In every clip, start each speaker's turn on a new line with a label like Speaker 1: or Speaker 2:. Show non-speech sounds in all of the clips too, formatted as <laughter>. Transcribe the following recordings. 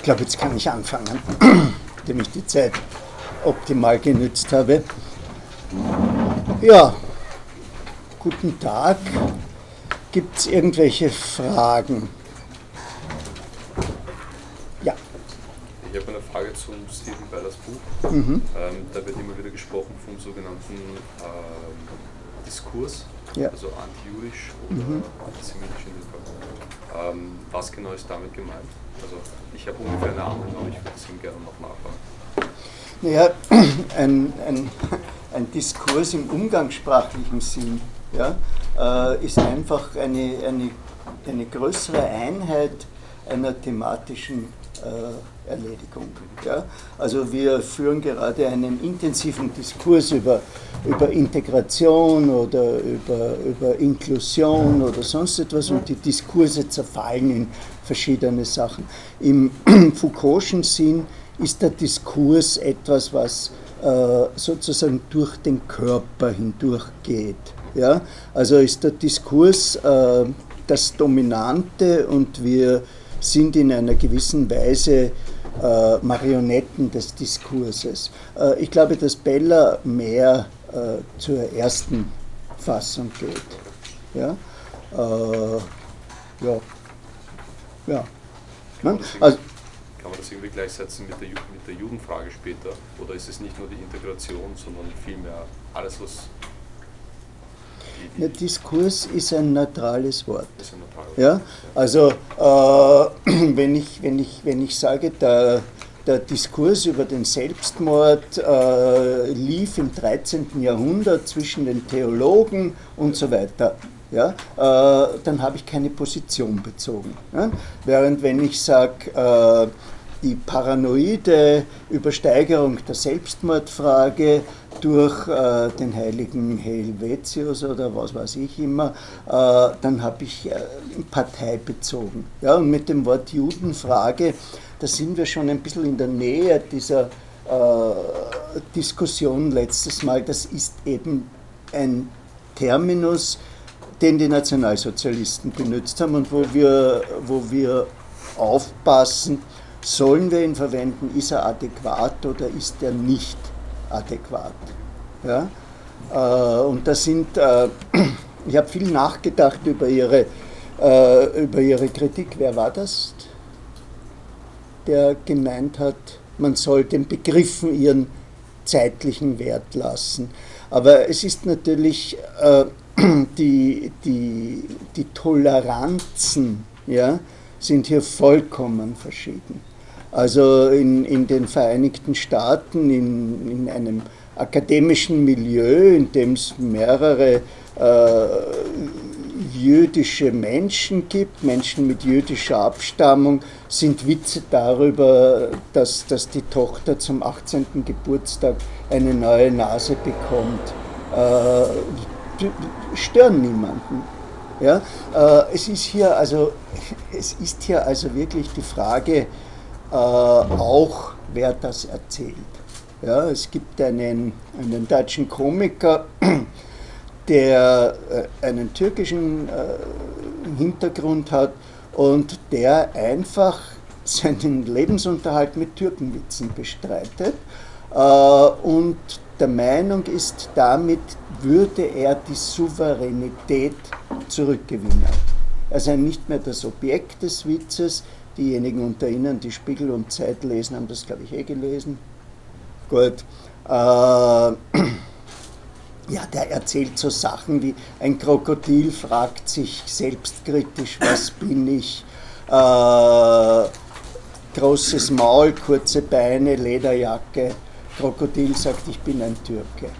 Speaker 1: Ich glaube, jetzt kann ich anfangen, <clears throat> indem ich die Zeit optimal genützt habe. Ja, guten Tag. Gibt es irgendwelche Fragen? Ja.
Speaker 2: Ich habe eine Frage zum Stephen Ballers Buch. Mhm. Ähm, da wird immer wieder gesprochen vom sogenannten ähm, Diskurs, ja. also antijudisch oder mhm. antisemitisch in dem Fall. Ähm, was genau ist damit gemeint? Also ich habe ungefähr eine Ahnung, aber ich würde es ihm gerne noch nachfragen.
Speaker 1: Naja, <clears throat> ein, ein, <laughs> ein Diskurs im umgangssprachlichen Sinn ja, äh, ist einfach eine, eine, eine größere Einheit einer thematischen äh, Erledigung. Ja? Also wir führen gerade einen intensiven Diskurs über, über Integration oder über, über Inklusion oder sonst etwas und die Diskurse zerfallen in verschiedene Sachen. Im <clears throat> Foucault'schen Sinn ist der Diskurs etwas, was äh, sozusagen durch den Körper hindurchgeht. Ja? Also ist der Diskurs äh, das Dominante und wir sind in einer gewissen Weise äh, Marionetten des Diskurses. Äh, ich glaube, dass Bella mehr äh, zur ersten Fassung geht. Ja, äh, ja. ja.
Speaker 2: Kann, man also, kann man das irgendwie gleichsetzen mit der, mit der Judenfrage später? Oder ist es nicht nur die Integration, sondern vielmehr alles, was
Speaker 1: ja, Diskurs ist ein neutrales Wort. Ja? Also äh, <clears throat> wenn, ich, wenn, ich, wenn ich sage, der, der Diskurs über den Selbstmord äh, lief im 13. Jahrhundert zwischen den Theologen und so weiter, ja, äh, dann habe ich keine Position bezogen. Ja? Während wenn ich sage, äh, die paranoide Übersteigerung der Selbstmordfrage durch äh, den heiligen Helvetius oder was weiß ich immer, äh, dann habe ich äh, Partei bezogen. Ja, und mit dem Wort Judenfrage, da sind wir schon ein bisschen in der Nähe dieser äh, Diskussion letztes Mal. Das ist eben ein Terminus, den die Nationalsozialisten benutzt haben und wo wir, wo wir aufpassen, sollen wir ihn verwenden, ist er adäquat oder ist er nicht adäquat. Ja? Äh, und das sind, äh, <clears throat> ich habe viel nachgedacht über ihre, äh, über ihre Kritik. Wer war das, der gemeint hat, man soll den Begriffen ihren zeitlichen Wert lassen. Aber es ist natürlich <clears throat> die, die, die Toleranzen ja, sind hier vollkommen verschieden. Also in, in den Vereinigten Staaten, in, in einem akademischen Milieu, in dem es mehrere äh, jüdische Menschen gibt, Menschen mit jüdischer Abstammung, sind Witze darüber, dass, dass die Tochter zum 18. Geburtstag eine neue Nase bekommt. Äh, stören niemanden. Ja? Äh, es, ist hier also, <laughs> es ist hier also wirklich die Frage, auch wer das erzählt. Ja, es gibt einen, einen deutschen Komiker, <clears throat> der äh, einen türkischen äh, Hintergrund hat und der einfach seinen Lebensunterhalt mit Türkenwitzen bestreitet äh, und der Meinung ist, damit würde er die Souveränität zurückgewinnen. Er sei nicht mehr das Objekt des Witzes, Diejenigen unter Ihnen, die Spiegel und Zeit lesen, haben das, glaube ich, eh gelesen. Gut. Äh, <clears throat> ja, der erzählt so Sachen wie ein Krokodil fragt sich selbstkritisch, was bin ich? Äh, großes Maul, kurze Beine, Lederjacke. Krokodil sagt, ich bin ein Türke.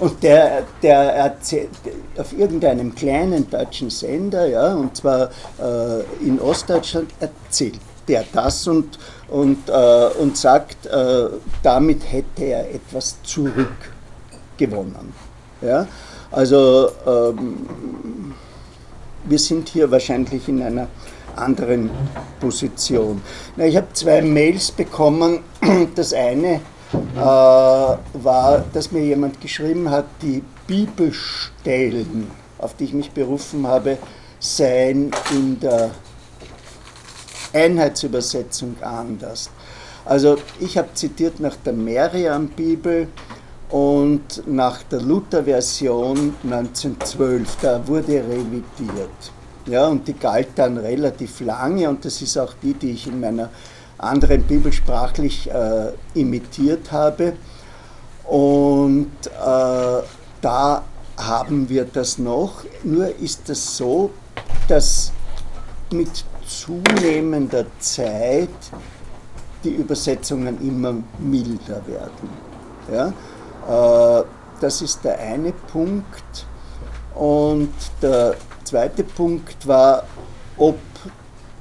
Speaker 1: Und der, der erzählt auf irgendeinem kleinen deutschen Sender, ja, und zwar äh, in Ostdeutschland, erzählt der das und, und, äh, und sagt, äh, damit hätte er etwas zurückgewonnen. Ja? Also ähm, wir sind hier wahrscheinlich in einer anderen Position. Na, ich habe zwei Mails bekommen. Das eine äh, war, dass mir jemand geschrieben hat, die Bibelstellen, auf die ich mich berufen habe, seien in der Einheitsübersetzung anders. Also ich habe zitiert nach der Meriam-Bibel und nach der Luther-Version 1912, da wurde revidiert. Ja, und die galt dann relativ lange und das ist auch die, die ich in meiner anderen Bibel sprachlich äh, imitiert habe. Und äh, da haben wir das noch, nur ist das so, dass mit zunehmender Zeit die Übersetzungen immer milder werden. Ja? Äh, das ist der eine Punkt. Und der zweite Punkt war, ob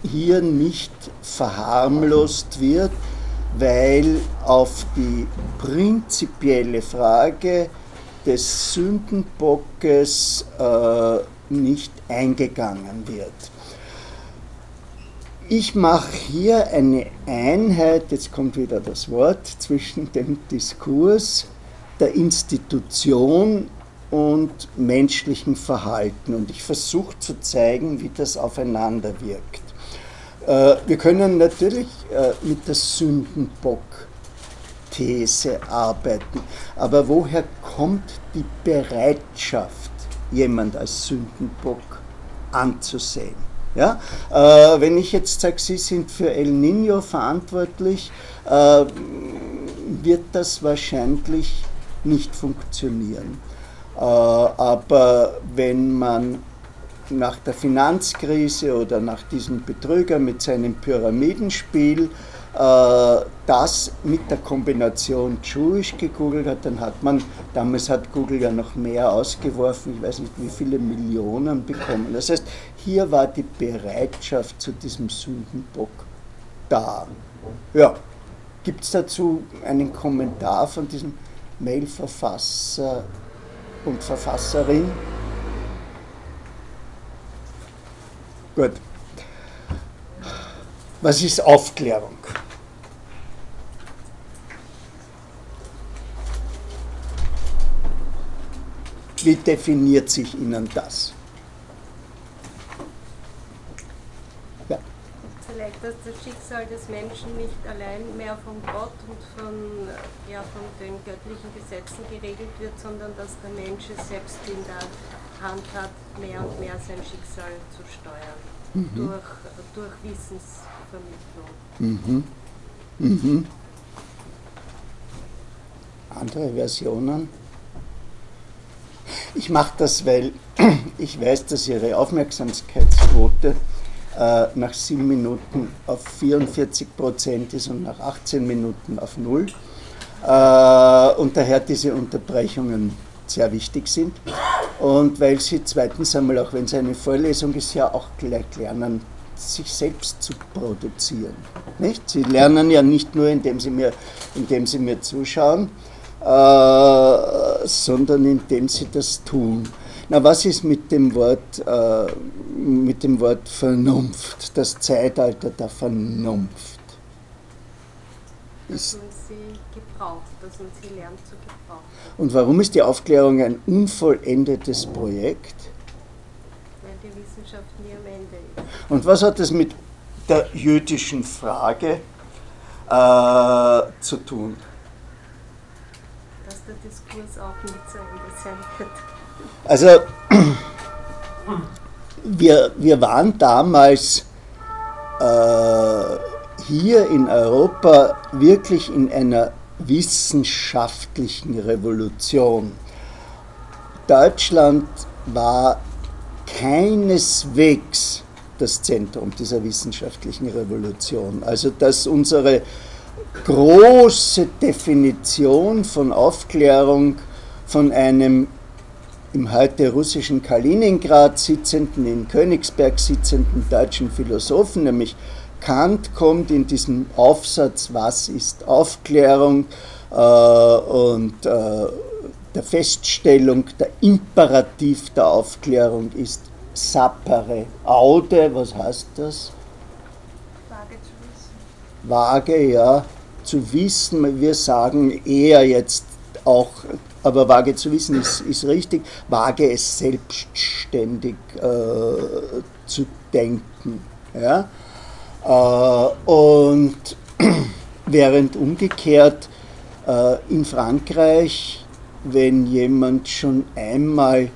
Speaker 1: hier nicht verharmlost wird, weil auf die prinzipielle Frage des Sündenbockes äh, nicht eingegangen wird. Ich mache hier eine Einheit, jetzt kommt wieder das Wort, zwischen dem Diskurs der Institution und menschlichen Verhalten. Und ich versuche zu zeigen, wie das aufeinander wirkt. Äh, wir können natürlich äh, mit der Sündenbock-These arbeiten, aber woher kommt die Bereitschaft, jemand als Sündenbock anzusehen? Ja? Äh, wenn ich jetzt sage, Sie sind für El Nino verantwortlich, wird das wahrscheinlich nicht funktionieren. Aber wenn man nach der Finanzkrise oder nach diesem Betrüger mit seinem Pyramidenspiel äh, das mit der Kombination Jewish gegoogelt hat, dann hat man, damals hat Google ja noch mehr ausgeworfen, ich weiß nicht wie viele Millionen bekommen. Das heißt, hier war die Bereitschaft zu diesem Sündenbock da. Ja, gibt es dazu einen Kommentar von diesem Mailverfasser und Verfasserin? Gut. Was ist Aufklärung? Wie definiert sich Ihnen das?
Speaker 3: Ja. Vielleicht, dass das Schicksal des Menschen nicht allein mehr von Gott und von, ja, von den göttlichen Gesetzen geregelt wird, sondern dass der Mensch es selbst in der Hand hat, mehr und mehr sein Schicksal zu steuern. Mhm. Durch, durch Wissensvermittlung. Mhm. Mhm.
Speaker 1: Andere Versionen? Ich mache das, weil <clears throat> ich weiß, dass Ihre Aufmerksamkeitsquote äh, nach 7 Minuten auf 44 Prozent ist und nach 18 Minuten auf 0. Äh, und daher diese Unterbrechungen sehr wichtig sind. Und weil sie zweitens einmal, auch wenn es eine Vorlesung ist, ja auch gleich lernen, sich selbst zu produzieren. Nicht? Sie lernen ja nicht nur, indem sie mir, indem sie mir zuschauen, äh, sondern indem sie das tun. Na, was ist mit dem Wort, äh, mit dem Wort Vernunft, das Zeitalter der Vernunft?
Speaker 3: Dass man sie gebraucht, dass man sie lernt zu gebrauchen.
Speaker 1: Und warum ist die Aufklärung ein unvollendetes Projekt?
Speaker 3: Weil die Wissenschaft nie am Ende ist.
Speaker 1: Und was hat das mit der jüdischen Frage äh, zu tun?
Speaker 3: Dass der Diskurs auch nicht zu Ende sein wird.
Speaker 1: Also, wir, wir waren damals äh, hier in Europa wirklich in einer wissenschaftlichen Revolution. Deutschland war keineswegs das Zentrum dieser wissenschaftlichen Revolution. Also dass unsere große Definition von Aufklärung von einem im heute russischen Kaliningrad sitzenden, in Königsberg sitzenden deutschen Philosophen, nämlich Kant kommt in diesem Aufsatz Was ist Aufklärung äh, und äh, der Feststellung, der Imperativ der Aufklärung ist sapere aude, was heißt das?
Speaker 3: Vage zu wissen.
Speaker 1: Vage, ja, zu wissen, wir sagen eher jetzt auch, aber vage zu wissen ist, ist richtig, vage es selbstständig äh, zu denken. Ja? Äh, und <clears throat> während umgekehrt äh, in Frankreich, wenn jemand schon einmal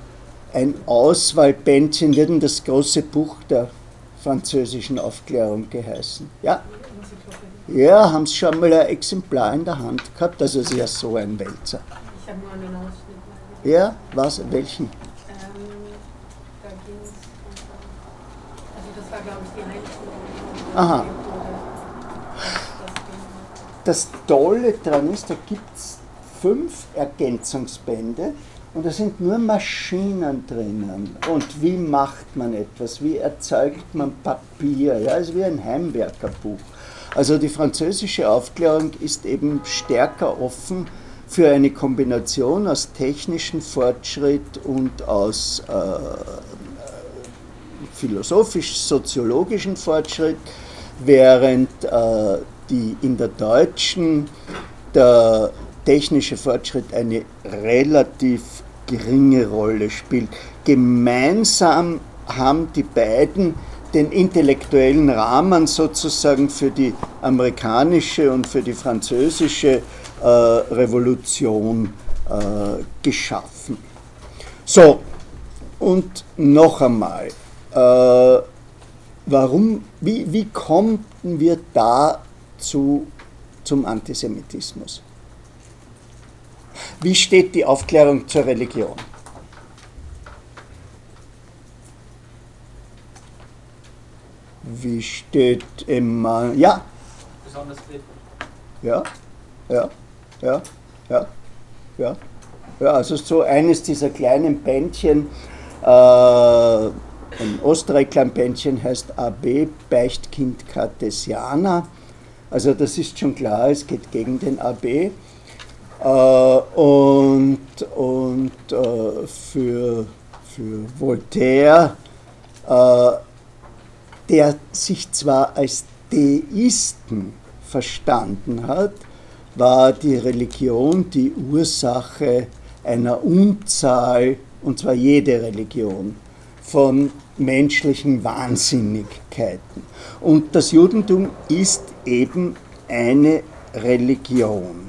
Speaker 1: ein Auswahlbändchen, wird denn das große Buch der französischen Aufklärung geheißen? Ja? Ja, haben Sie schon mal ein Exemplar in der Hand gehabt? Also es ist ja so ein Wälzer. Ich habe nur einen Ausschnitt. Ja, was? Welchen? Ähm, da ging es. Also das war, glaube ich, die Einführung. Aha. Das Tolle daran ist, da gibt es fünf Ergänzungsbände und da sind nur Maschinen drinnen. Und wie macht man etwas? Wie erzeugt man Papier? Ja, ist wie ein Heimwerkerbuch. Also die französische Aufklärung ist eben stärker offen für eine Kombination aus technischem Fortschritt und aus äh, philosophisch-soziologischen Fortschritt, während äh, die in der deutschen der technische Fortschritt eine relativ geringe Rolle spielt. Gemeinsam haben die beiden den intellektuellen Rahmen sozusagen für die amerikanische und für die französische äh, Revolution äh, geschaffen. So, und noch einmal, äh, warum, wie, wie konnten wir da zu, zum Antisemitismus? Wie steht die Aufklärung zur Religion? Wie steht immer. Ja? Besonders Ja, ja, ja, ja, ja. Ja, also so eines dieser kleinen Bändchen, äh, ein Ostreiklam-Bändchen heißt AB, Beichtkind Cartesianer. Also das ist schon klar, es geht gegen den AB. Äh, und und äh, für, für Voltaire äh, der sich zwar als Deisten verstanden hat, war die Religion die Ursache einer Unzahl, und zwar jede Religion, von menschlichen Wahnsinnigkeiten. Und das Judentum ist eben eine Religion.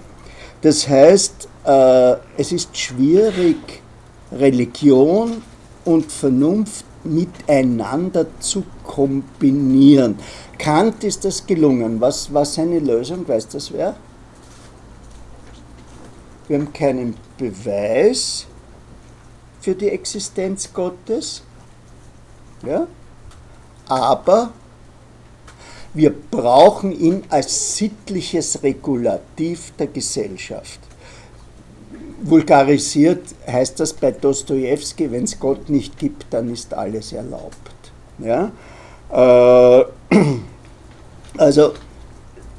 Speaker 1: Das heißt, äh, es ist schwierig, Religion und Vernunft miteinander zu kombinieren. Kant ist das gelungen. Was war seine Lösung? Weißt du das wer? Wir haben keinen Beweis für die Existenz Gottes, ja? aber wir brauchen ihn als sittliches Regulativ der Gesellschaft vulgarisiert heißt das bei Dostoevsky, wenn es Gott nicht gibt, dann ist alles erlaubt. Ja? Äh, <clears throat> also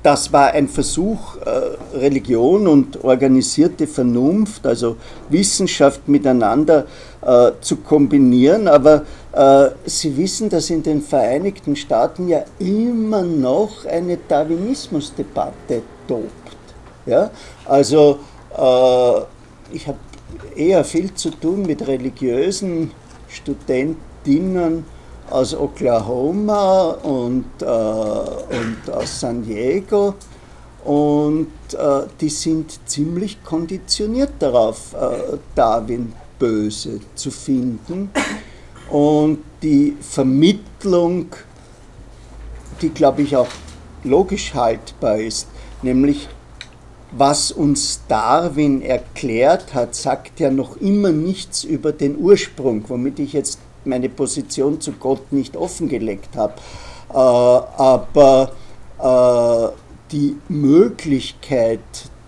Speaker 1: das war ein Versuch, äh, Religion und organisierte Vernunft, also Wissenschaft miteinander äh, zu kombinieren, aber äh, Sie wissen, dass in den Vereinigten Staaten ja immer noch eine Darwinismusdebatte tobt. Ja? Also ich habe eher viel zu tun mit religiösen Studentinnen aus Oklahoma und, äh, und aus San Diego. Und äh, die sind ziemlich konditioniert darauf, äh, Darwin böse zu finden. Und die Vermittlung, die glaube ich auch logisch haltbar ist, nämlich was uns Darwin erklärt hat, sagt ja noch immer nichts über den Ursprung, womit ich jetzt meine Position zu Gott nicht offengelegt habe. Äh, aber äh, die Möglichkeit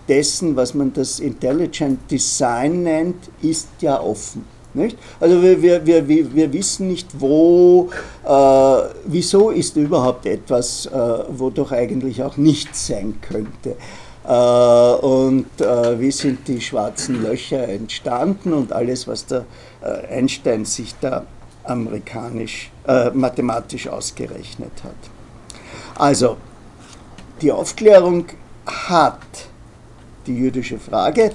Speaker 1: dessen, was man das Intelligent Design nennt, ist ja offen. Nicht? Also wir, wir, wir, wir wissen nicht, wo, äh, wieso ist überhaupt etwas, äh, wo eigentlich auch nichts sein könnte. Äh, und äh, wie sind die schwarzen Löcher entstanden und alles, was der Einstein sich da amerikanisch, äh, mathematisch ausgerechnet hat. Also, die Aufklärung hat die jüdische Frage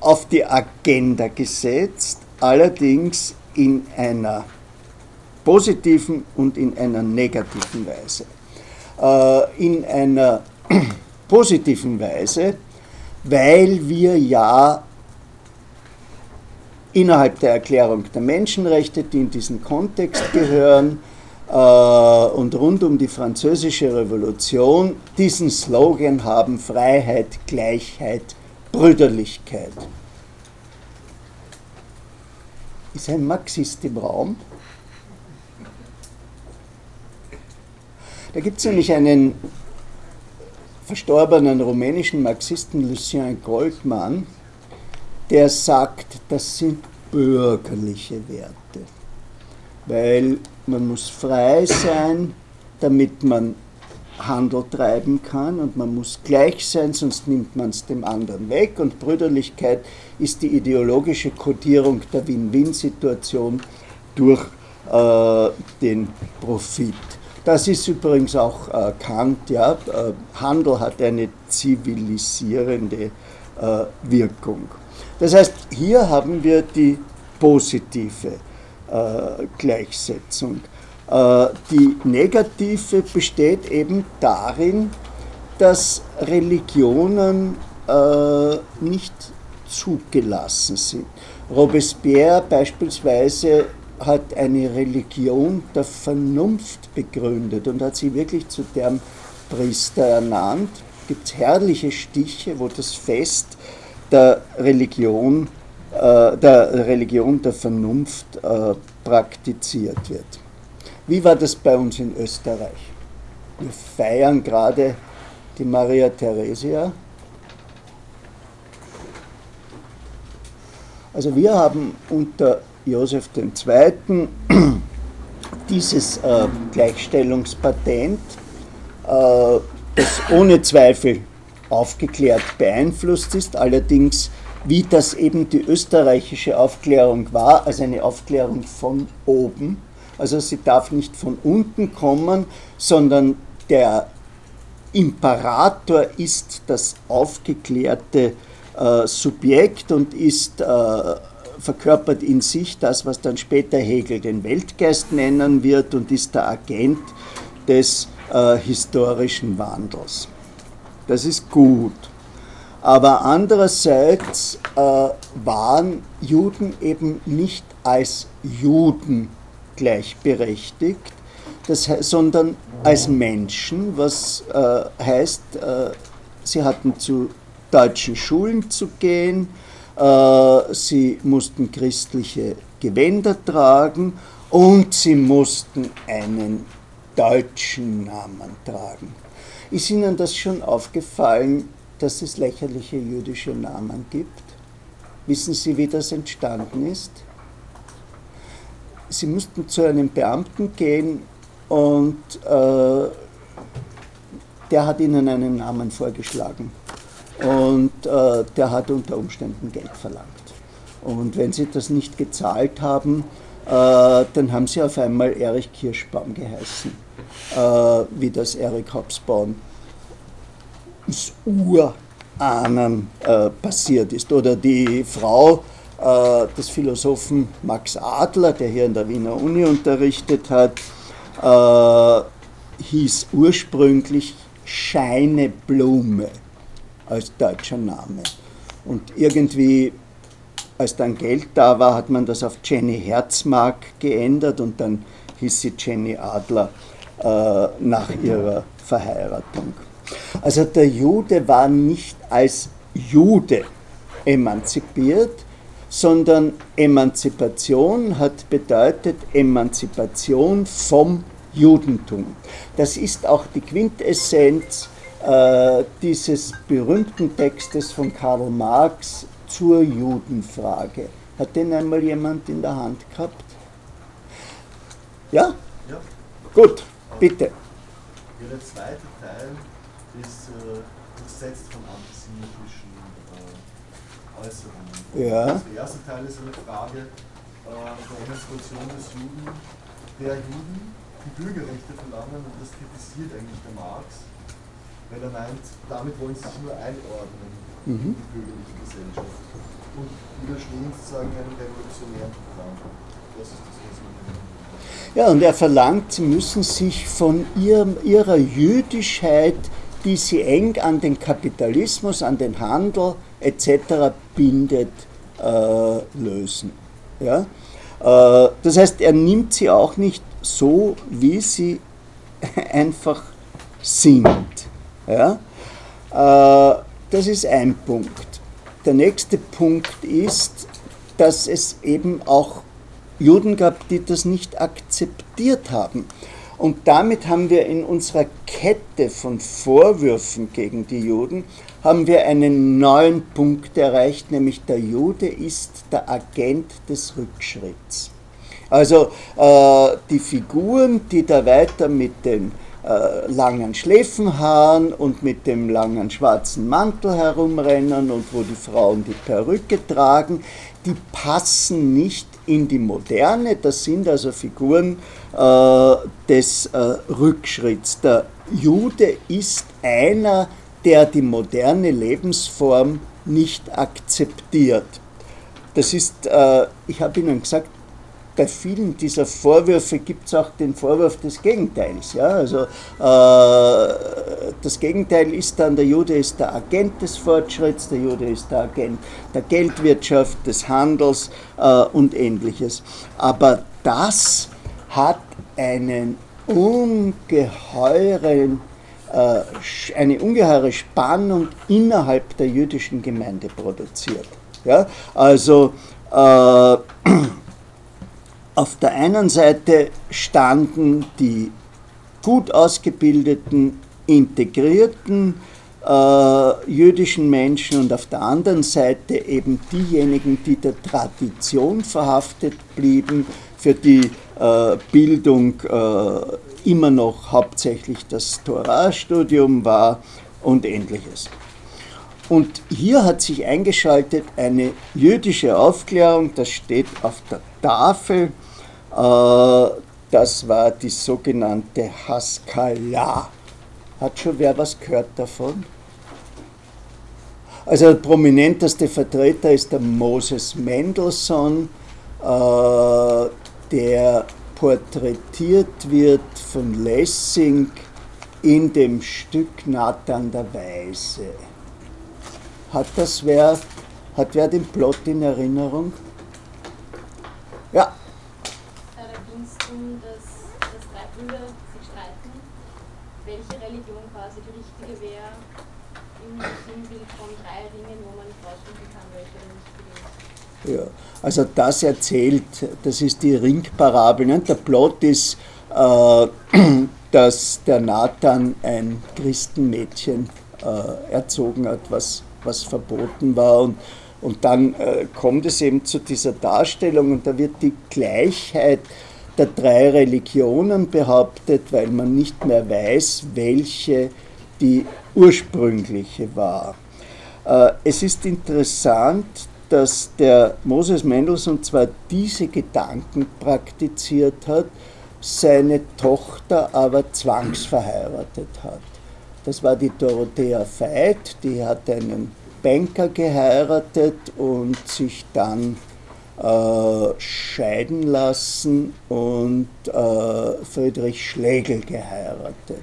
Speaker 1: auf die Agenda gesetzt, allerdings in einer positiven und in einer negativen Weise. äh, in einer <clears throat> positiven Weise, weil wir ja innerhalb der Erklärung der Menschenrechte, die in diesen Kontext gehören, äh, und rund um die französische Revolution diesen Slogan haben Freiheit, Gleichheit, Brüderlichkeit. Ist ein Marxist im Raum? Da gibt es nämlich einen verstorbenen rumänischen Marxisten Lucien Goldmann, der sagt, das sind bürgerliche Werte, weil man muss frei sein, damit man Handel treiben kann und man muss gleich sein, sonst nimmt man es dem anderen weg und Brüderlichkeit ist die ideologische Kodierung der Win-Win-Situation durch äh, den Profit. Das ist übrigens auch äh, Kant, ja. Äh, Handel hat eine zivilisierende äh, Wirkung. Das heißt, hier haben wir die positive äh, Gleichsetzung. Äh, die negative besteht eben darin, dass Religionen äh, nicht zugelassen sind. Robespierre beispielsweise hat eine Religion der Vernunft begründet und hat sie wirklich zu deren Priester ernannt. Es gibt herrliche Stiche, wo das Fest der Religion, äh, der Religion der Vernunft äh, praktiziert wird. Wie war das bei uns in Österreich? Wir feiern gerade die Maria Theresia. Also wir haben unter Josef II. <clears throat> dieses äh, Gleichstellungspatent, äh, das ohne Zweifel aufgeklärt beeinflusst ist, allerdings wie das eben die österreichische Aufklärung war, also eine Aufklärung von oben. Also sie darf nicht von unten kommen, sondern der Imperator ist das aufgeklärte äh, Subjekt und ist äh, verkörpert in sich das, was dann später Hegel den Weltgeist nennen wird und ist der Agent des äh, historischen Wandels. Das ist gut. Aber andererseits äh, waren Juden eben nicht als Juden gleichberechtigt, das, sondern als Menschen, was äh, heißt, äh, sie hatten zu deutschen Schulen zu gehen, äh, sie mussten christliche Gewänder tragen und sie mussten einen deutschen Namen tragen. Ist Ihnen das schon aufgefallen, dass es lächerliche jüdische Namen gibt? Wissen Sie, wie das entstanden ist? Sie mussten zu einem Beamten gehen und äh, der hat ihnen einen Namen vorgeschlagen und äh, der hat unter Umständen Geld verlangt. Und wenn sie das nicht gezahlt haben, äh, dann haben sie auf einmal Erich Kirschbaum geheißen, wie das Erich Hobsbawm Urahnen äh, passiert ist. Oder die Frau äh, des Philosophen Max Adler, der hier an der Wiener Uni unterrichtet hat, äh, hieß ursprünglich Scheine Blume als deutscher Name. Und irgendwie, als dann Geld da war, hat man das auf Jenny Herzmark geändert und dann hieß sie Jenny Adler äh, nach ihrer Verheiratung. Also der Jude war nicht als Jude emanzipiert, sondern Emanzipation hat bedeutet Emanzipation vom Judentum. Das ist auch die Quintessenz äh, dieses berühmten Textes von Karl Marx zur Judenfrage. Hat den einmal jemand in der Hand gehabt? Ja? Ja. Gut, bitte.
Speaker 4: Der zweite Teil ist äh, durchsetzt von antisemitischen äh, Äußerungen. Ja. Der erste Teil ist eine Frage äh, der Emanzipation des Juden, der Juden, die Bürgerrechte verlangen, und das kritisiert eigentlich der Marx weil er meint, damit wollen sie sich nur einordnen mhm. in die bürgerliche Gesellschaft und widerstehen sozusagen einem revolutionären Programm. Das ist das, was man
Speaker 1: Ja, und er verlangt, sie müssen sich von ihrem, ihrer Jüdischheit, die sie eng an den Kapitalismus, an den Handel etc. bindet, äh, lösen. Ja? Äh, das heißt, er nimmt sie auch nicht so, wie sie <laughs> einfach sind. Ja? Äh, das ist ein Punkt. Der nächste Punkt ist, dass es eben auch Juden gab, die das nicht akzeptiert haben. Und damit haben wir in unserer Kette von Vorwürfen gegen die Juden, haben wir einen neuen Punkt erreicht, nämlich der Jude ist der Agent des Rückschritts. Also äh, die Figuren, die da weiter mit den äh, langen Schläfenhaaren und mit dem langen schwarzen Mantel herumrennen und wo die Frauen die Perücke tragen, die passen nicht in die Moderne. Das sind also Figuren äh, des äh, Rückschritts. Der Jude ist einer, der die moderne Lebensform nicht akzeptiert. Das ist, äh, ich habe Ihnen gesagt, bei vielen dieser Vorwürfe gibt es auch den Vorwurf des Gegenteils. Ja? Also, äh, das Gegenteil ist dann, der Jude ist der Agent des Fortschritts, der Jude ist der Agent der Geldwirtschaft, des Handels äh, und ähnliches. Aber das hat einen ungeheuren, äh, eine ungeheure Spannung innerhalb der jüdischen Gemeinde produziert. Ja? Also äh, auf der einen Seite standen die gut ausgebildeten, integrierten äh, jüdischen Menschen und auf der anderen Seite eben diejenigen, die der Tradition verhaftet blieben, für die äh, Bildung äh, immer noch hauptsächlich das Torah-Studium war und ähnliches. Und hier hat sich eingeschaltet eine jüdische Aufklärung, das steht auf der Tafel, das war die sogenannte Haskalah. Hat schon wer was gehört davon? Also der prominenteste Vertreter ist der Moses Mendelssohn, äh, der porträtiert wird von Lessing in dem Stück Nathan der Weise. Hat das wer, hat wer den Plot in Erinnerung? Ja,
Speaker 5: welche Religion quasi die richtige wäre, im Sinnbild von drei Ringen, wo man rausfinden kann, welche der richtige ist.
Speaker 1: Ja, also das erzählt, das ist die Ringparabel. Ne? Der Plot ist, äh, <clears throat> dass der Nathan ein Christenmädchen äh, erzogen hat, was, was verboten war. Und, und dann äh, kommt es eben zu dieser Darstellung und da wird die Gleichheit der drei Religionen behauptet, weil man nicht mehr weiß, welche die ursprüngliche war. Äh, es ist interessant, dass der Moses Mendelssohn zwar diese Gedanken praktiziert hat, seine Tochter aber zwangsverheiratet hat. Das war die Dorothea Veit, die hat einen Banker geheiratet und sich dann äh, scheiden lassen und äh, Friedrich Schlegel geheiratet,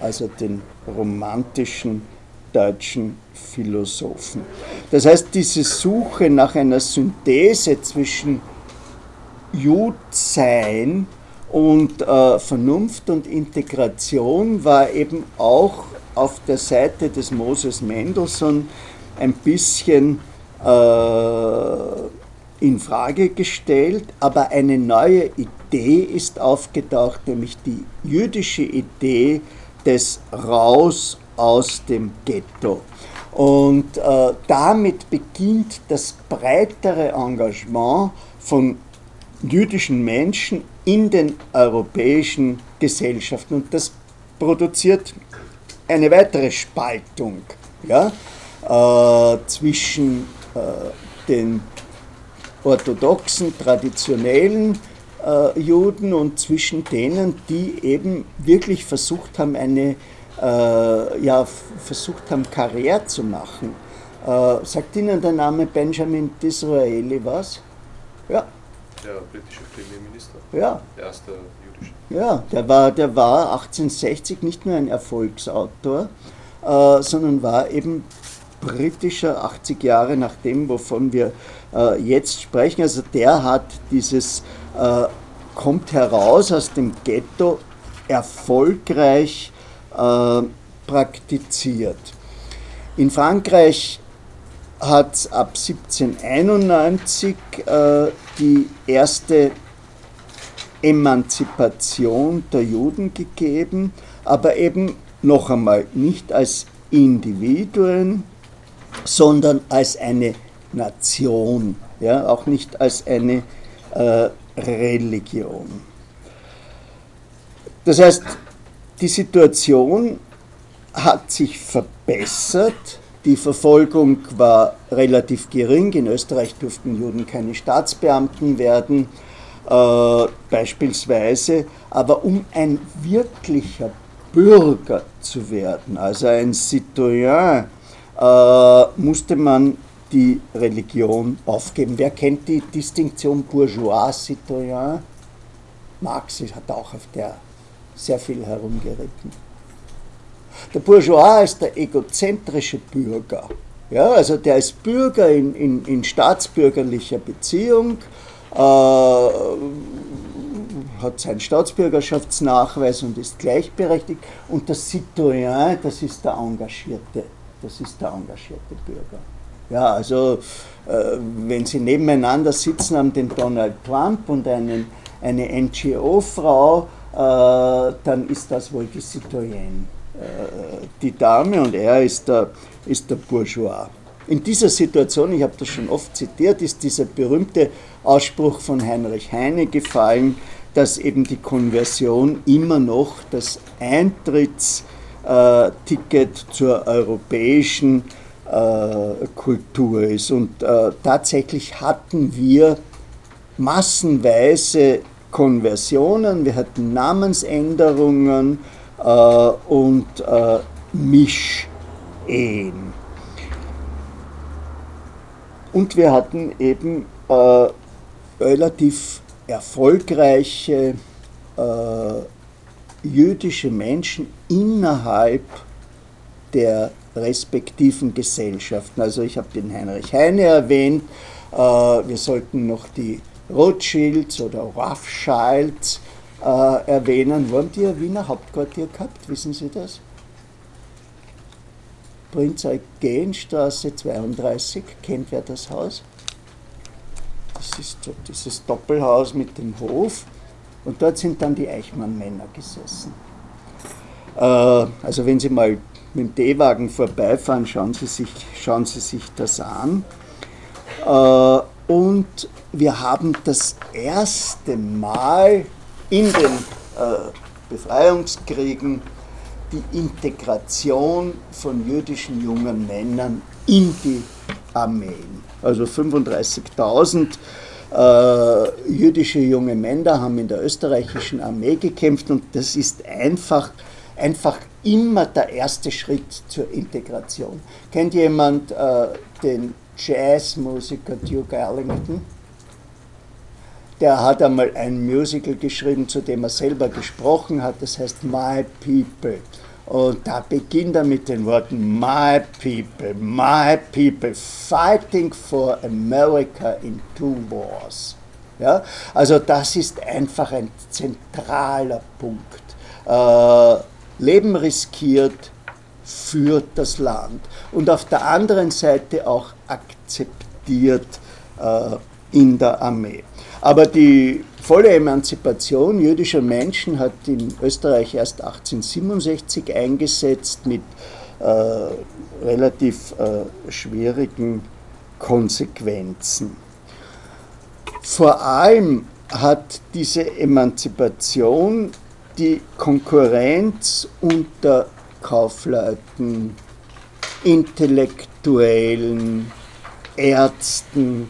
Speaker 1: also den romantischen deutschen Philosophen. Das heißt, diese Suche nach einer Synthese zwischen Judsein und äh, Vernunft und Integration war eben auch auf der Seite des Moses Mendelssohn ein bisschen äh, in Frage gestellt, aber eine neue Idee ist aufgetaucht, nämlich die jüdische Idee des Raus aus dem Ghetto. Und äh, damit beginnt das breitere Engagement von jüdischen Menschen in den europäischen Gesellschaften. Und das produziert eine weitere Spaltung ja, äh, zwischen äh, den orthodoxen, traditionellen äh, Juden und zwischen denen, die eben wirklich versucht haben, eine, äh, ja, versucht haben, Karriere zu machen. Äh, sagt Ihnen der Name Benjamin Disraeli was? Ja.
Speaker 2: der britische Premierminister.
Speaker 1: Ja.
Speaker 2: Der erste jüdische.
Speaker 1: Ja, der war, der war 1860 nicht nur ein Erfolgsautor, äh, sondern war eben britischer 80 Jahre nach dem, wovon wir äh, jetzt sprechen. Also der hat dieses, äh, kommt heraus aus dem Ghetto erfolgreich äh, praktiziert. In Frankreich hat es ab 1791 äh, die erste Emanzipation der Juden gegeben, aber eben noch einmal nicht als Individuen, sondern als eine Nation, ja, auch nicht als eine äh, Religion. Das heißt, die Situation hat sich verbessert. Die Verfolgung war relativ gering. In Österreich durften Juden keine Staatsbeamten werden, äh, beispielsweise. Aber um ein wirklicher Bürger zu werden, also ein Citoyen, äh, musste man die Religion aufgeben. Wer kennt die Distinktion Bourgeois-Citoyen? Marx hat auch auf der sehr viel herumgeritten. Der Bourgeois ist der egozentrische Bürger. Ja, also der ist Bürger in, in, in staatsbürgerlicher Beziehung, äh, hat seinen Staatsbürgerschaftsnachweis und ist gleichberechtigt. Und der Citoyen, das ist der engagierte, das ist der engagierte Bürger. Ja, also äh, wenn Sie nebeneinander sitzen haben den Donald Trump und einen, eine NGO-Frau, äh, dann ist das wohl die Citoyenne, äh, die Dame und er ist der, ist der Bourgeois. In dieser Situation, ich habe das schon oft zitiert, ist dieser berühmte Ausspruch von Heinrich Heine gefallen, dass eben die Konversion immer noch das Eintrittsticket zur europäischen äh, Kultur ist. Und äh, tatsächlich hatten wir massenweise Konversionen, wir hatten Namensänderungen äh, und äh, Mischehen. Und wir hatten eben äh, relativ erfolgreiche äh, jüdische Menschen innerhalb der respektiven Gesellschaften. Also ich habe den Heinrich Heine erwähnt, äh, wir sollten noch die Rothschilds oder Rothschilds äh, erwähnen. Wo haben die ein Wiener Hauptquartier gehabt? Wissen Sie das? Prinz Eugenstraße 32, kennt wer das Haus? Das ist so dieses Doppelhaus mit dem Hof und dort sind dann die Eichmann-Männer gesessen. Äh, also wenn Sie mal mit dem D-Wagen vorbeifahren, schauen Sie sich, schauen Sie sich das an. Äh, und wir haben das erste Mal in den äh, Befreiungskriegen die Integration von jüdischen jungen Männern in die Armeen. Also 35.000 äh, jüdische junge Männer haben in der österreichischen Armee gekämpft und das ist einfach, einfach immer der erste Schritt zur Integration. Kennt jemand äh, den Jazzmusiker Duke Ellington? Der hat einmal ein Musical geschrieben, zu dem er selber gesprochen hat, das heißt My People. Und da beginnt er mit den Worten My People, My People, fighting for America in two wars. Ja? Also das ist einfach ein zentraler Punkt. Äh, Leben riskiert für das Land und auf der anderen Seite auch akzeptiert äh, in der Armee. Aber die volle Emanzipation jüdischer Menschen hat in Österreich erst 1867 eingesetzt mit äh, relativ äh, schwierigen Konsequenzen. Vor allem hat diese Emanzipation die Konkurrenz unter Kaufleuten, Intellektuellen, Ärzten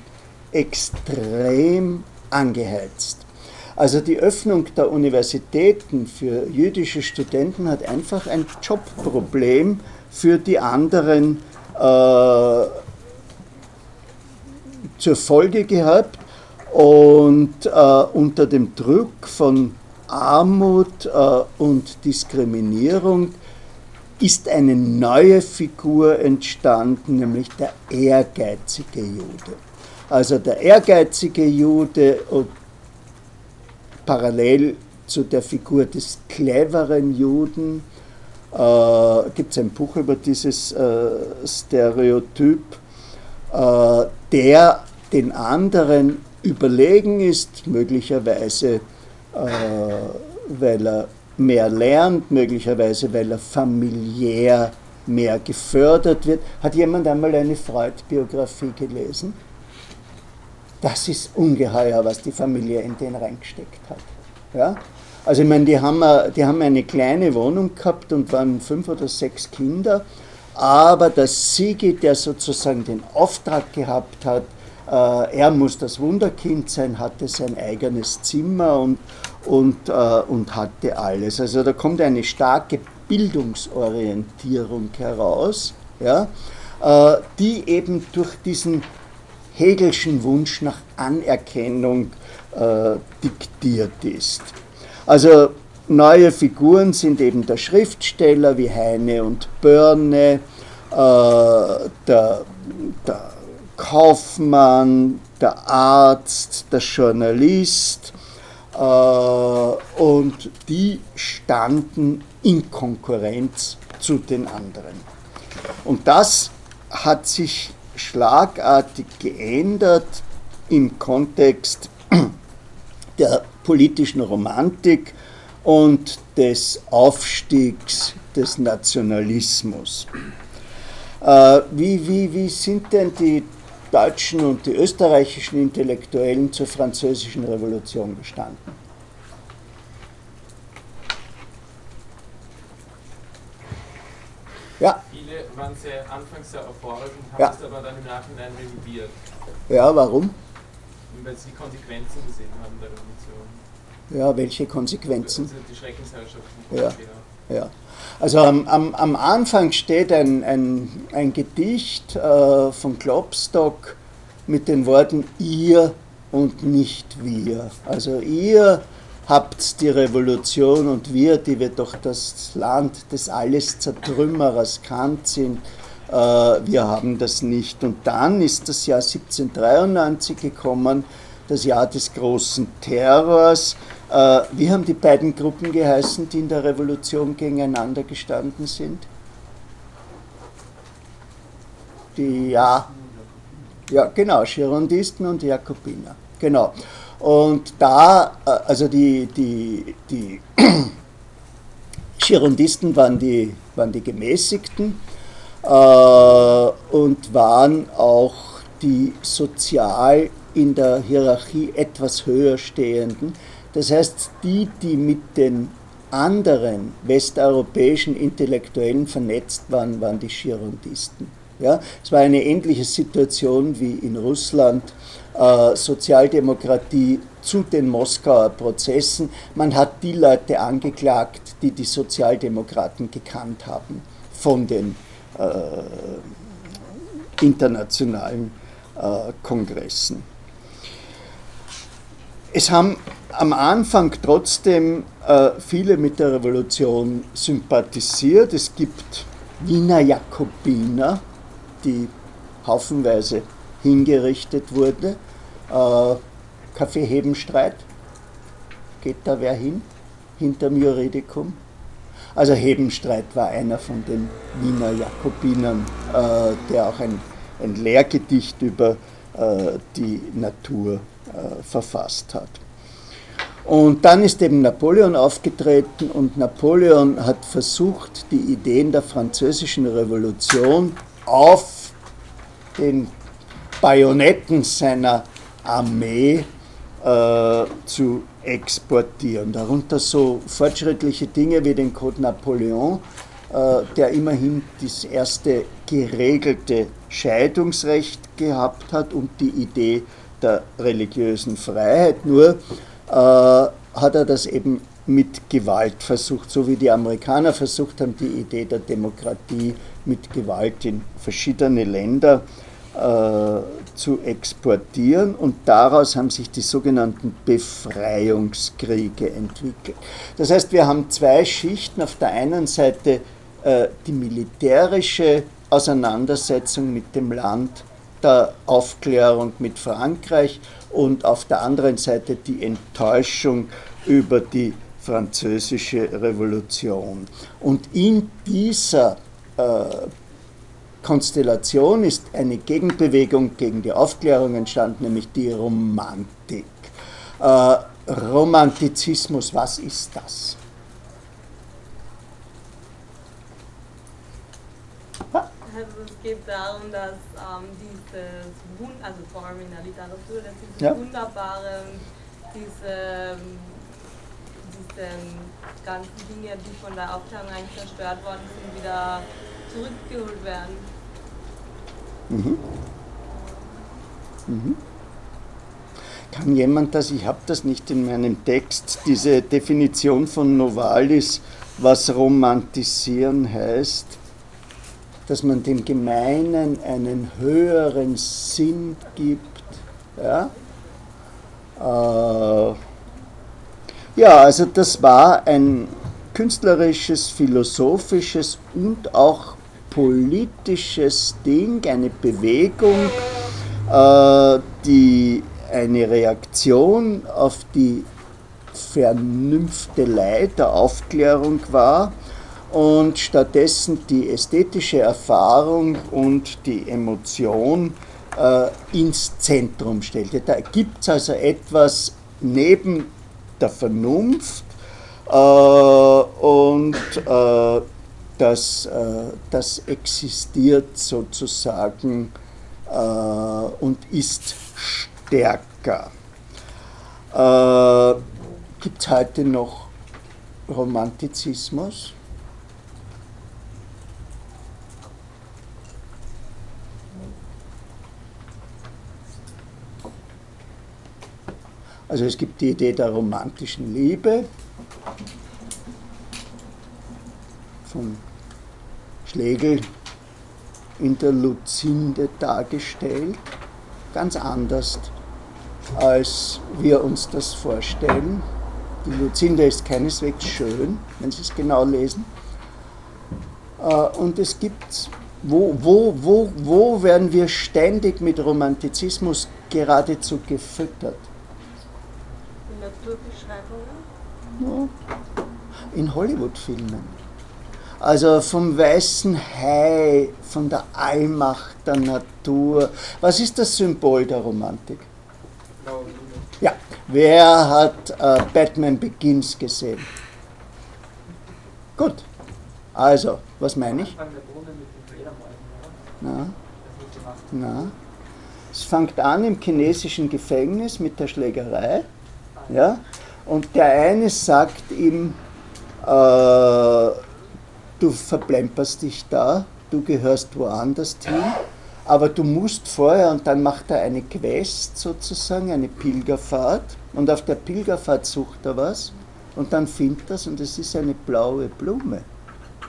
Speaker 1: extrem angeheizt. Also die Öffnung der Universitäten für jüdische Studenten hat einfach ein Jobproblem für die anderen äh, zur Folge gehabt Und äh, unter dem Druck von Armut äh, und Diskriminierung ist eine neue Figur entstanden, nämlich der ehrgeizige Jude. Also der ehrgeizige Jude und parallel zu der Figur des cleveren Juden äh, gibt es ein Buch über dieses äh, Stereotyp, äh, der den anderen überlegen ist, möglicherweise äh, weil er mehr lernt, möglicherweise weil er familiär mehr gefördert wird. Hat jemand einmal eine Freud-Biografie gelesen? Das ist ungeheuer, was die Familie in den reingesteckt hat. Ja? Also ich meine, die haben, die haben eine kleine Wohnung gehabt und waren fünf oder sechs Kinder, aber der Sigi, der sozusagen den Auftrag gehabt hat, äh, er muss das Wunderkind sein, hatte sein eigenes Zimmer und, und, äh, und hatte alles. Also da kommt eine starke Bildungsorientierung heraus, ja, äh, die eben durch diesen Hegelschen Wunsch nach Anerkennung äh, diktiert ist. Also neue Figuren sind eben der Schriftsteller wie Heine und Börne, äh, der, der Kaufmann, der Arzt, der Journalist äh, und die standen in Konkurrenz zu den anderen. Und das hat sich schlagartig geändert im Kontext <clears throat> der politischen Romantik und des Aufstiegs des Nationalismus. Äh, wie, wie, wie sind denn die deutschen und die österreichischen Intellektuellen zur französischen Revolution gestanden?
Speaker 6: Ja. Viele waren sehr, anfangs sehr euphorisch und haben ja. es aber dann im Nachhinein revidiert.
Speaker 1: Ja, warum?
Speaker 6: Weil sie die Konsequenzen gesehen haben der Revolution.
Speaker 1: Ja, welche Konsequenzen?
Speaker 6: Also die Schreckensherrschaften.
Speaker 1: Ja. Ja. Also am, am, Anfang steht ein, ein, ein Gedicht äh, von Klopstock mit den Worten ihr und nicht wir. Also ihr habt die Revolution und wir, die wir doch das Land des alles Zertrümmerers Kant sind, äh, wir haben das nicht. Und dann ist das Jahr 1793 gekommen, das Jahr des großen Terrors. Äh, wie haben die beiden Gruppen geheißen, die in der Revolution gegeneinander gestanden sind? Die, ja, ja, genau, Girondisten und Jakobiner. Genau. Und da, äh, also die, die, die <clears throat> Girondisten waren die, waren die Gemäßigten äh, und waren auch die sozial in der Hierarchie etwas höher stehenden. Das heißt, die, die mit den anderen westeuropäischen Intellektuellen vernetzt waren, waren die Girondisten. Ja, es war eine ähnliche Situation wie in Russland, äh, Sozialdemokratie zu den Moskauer Prozessen. Man hat die Leute angeklagt, die die Sozialdemokraten gekannt haben von den äh, internationalen äh, Kongressen. Es haben am Anfang trotzdem äh, viele mit der Revolution sympathisiert. Es gibt Wiener Jakobiner, die haufenweise hingerichtet wurde. Äh, Kaffeehebenstreit, geht da wer hin? Hinterm Juridikum? Also Hebenstreit war einer von den Wiener Jakobinern, äh, der auch ein, ein Lehrgedicht über äh, die Natur äh, verfasst hat. Und dann ist eben Napoleon aufgetreten und Napoleon hat versucht, die Ideen der französischen Revolution auf den Bajonetten seiner Armee äh, zu exportieren. Darunter so fortschrittliche Dinge wie den Code Napoleon, äh, der immerhin das erste geregelte Scheidungsrecht gehabt hat und die Idee der religiösen Freiheit. Nur äh, hat er das eben mit Gewalt versucht, so wie die Amerikaner versucht haben, die Idee der Demokratie mit Gewalt in verschiedene Länder äh, zu exportieren und daraus haben sich die sogenannten Befreiungskriege entwickelt. Das heißt, wir haben zwei Schichten. Auf der einen Seite äh, die militärische Auseinandersetzung mit dem Land, der Aufklärung mit Frankreich und auf der anderen Seite die Enttäuschung über die französische Revolution. Und in dieser äh, Konstellation ist eine Gegenbewegung gegen die Aufklärung entstanden, nämlich die Romantik. Äh, Romantizismus, was ist das?
Speaker 3: Also es geht darum, dass ähm, dieses, also vor allem in der Literatur, dass diese ja. wunderbare, diese, diese ganzen Dinge, die von der Aufklärung eigentlich zerstört worden sind, wieder zurückgeholt werden. Mhm.
Speaker 1: Mhm. Kann jemand das, ich habe das nicht in meinem Text, diese Definition von Novalis, was romantisieren heißt, dass man dem Gemeinen einen höheren Sinn gibt. Ja, äh, ja also das war ein künstlerisches, philosophisches und auch politisches Ding, eine Bewegung, äh, die eine Reaktion auf die Vernünftelei der Aufklärung war und stattdessen die ästhetische Erfahrung und die Emotion äh, ins Zentrum stellte. Da gibt es also etwas neben der Vernunft äh, und äh, das, äh, das existiert sozusagen äh, und ist stärker. Äh, Gibt es heute noch Romantizismus? Also es gibt die Idee der romantischen Liebe von Schlegel in der Luzinde dargestellt, ganz anders als wir uns das vorstellen. Die Luzinde ist keineswegs schön, wenn Sie es genau lesen. Äh, und es gibt, wo, wo, wo, wo werden wir ständig mit Romantizismus geradezu gefüttert?
Speaker 3: In Naturbeschreibungen?
Speaker 1: In Hollywood-Filmen. Also vom weißen Hai, von der Allmacht der Natur. Was ist das Symbol der Romantik? Ja, wer hat äh, Batman Begins gesehen? Gut, also, was meine ich? Na, na. Es fängt an im chinesischen Gefängnis mit der Schlägerei. Ja? Und der eine sagt ihm, äh, du verplemperst dich da, du gehörst woanders hin, aber du musst vorher, und dann macht er eine Quest sozusagen, eine Pilgerfahrt, und auf der Pilgerfahrt sucht er was, und dann findet er es, und es ist eine blaue Blume.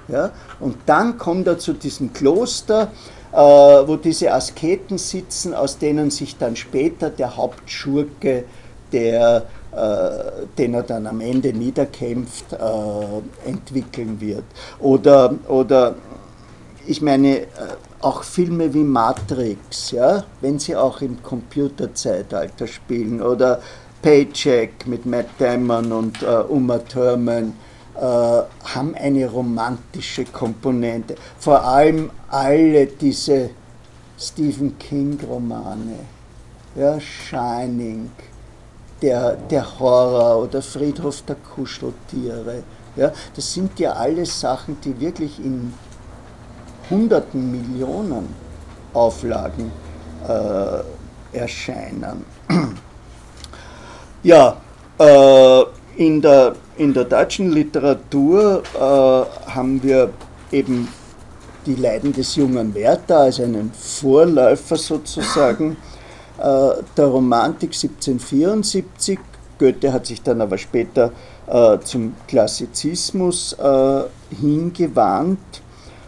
Speaker 1: Ja? Und dann kommt er zu diesem Kloster, äh, wo diese Asketen sitzen, aus denen sich dann später der Hauptschurke der den er dann am Ende niederkämpft, äh, entwickeln wird. Oder, oder ich meine, äh, auch Filme wie Matrix, ja, wenn sie auch im Computerzeitalter spielen, oder Paycheck mit Matt Damon und äh, Uma Thurman, äh, haben eine romantische Komponente. Vor allem alle diese Stephen King-Romane, ja, Shining, der, der Horror oder Friedhof der Kuscheltiere. Ja, das sind ja alles Sachen, die wirklich in hunderten Millionen Auflagen äh, erscheinen. <clears throat> ja, äh, in, der, in der deutschen Literatur äh, haben wir eben die Leiden des jungen Werther als einen Vorläufer sozusagen <laughs> der Romantik 1774. Goethe hat sich dann aber später äh, zum Klassizismus äh, hingewandt.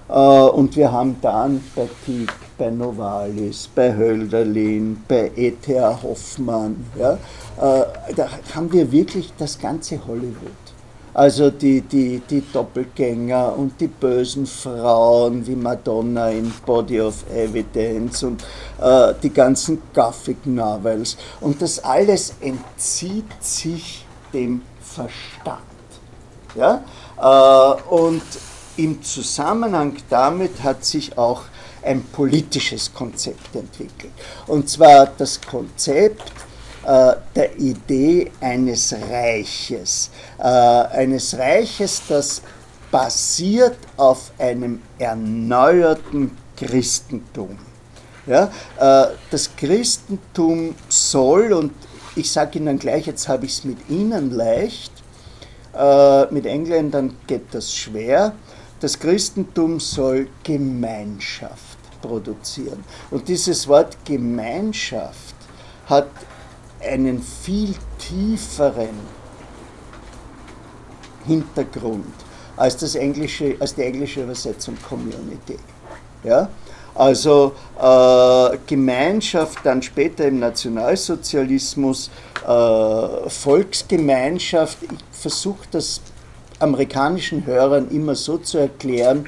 Speaker 1: und wir haben dann bei Tieck bei Novalis, bei Hölderlin, bei E.T.A. Hoffmann. Ja? Äh, da haben wir wirklich das ganze Hollywood. Also die, die, die Doppelgänger und die bösen Frauen wie Madonna in Body of Evidence und äh, die ganzen Gothic Novels. Und das alles entzieht sich dem Verstand. Ja? Äh, und im Zusammenhang damit hat sich auch ein politisches Konzept entwickelt. Und zwar das Konzept äh, der Idee eines Reiches. Äh, eines Reiches, das basiert auf einem erneuerten Christentum. Ja, äh, das Christentum soll, und ich sage Ihnen gleich, jetzt habe ich es mit Ihnen leicht, äh, mit Engländern geht das schwer, das Christentum soll Gemeinschaft produzieren. Und dieses Wort Gemeinschaft hat einen viel tieferen Hintergrund als, das englische, als die englische Übersetzung Community. Ja? Also äh, Gemeinschaft, dann später im Nationalsozialismus, äh, Volksgemeinschaft. Ich versuche das amerikanischen Hörern immer so zu erklären,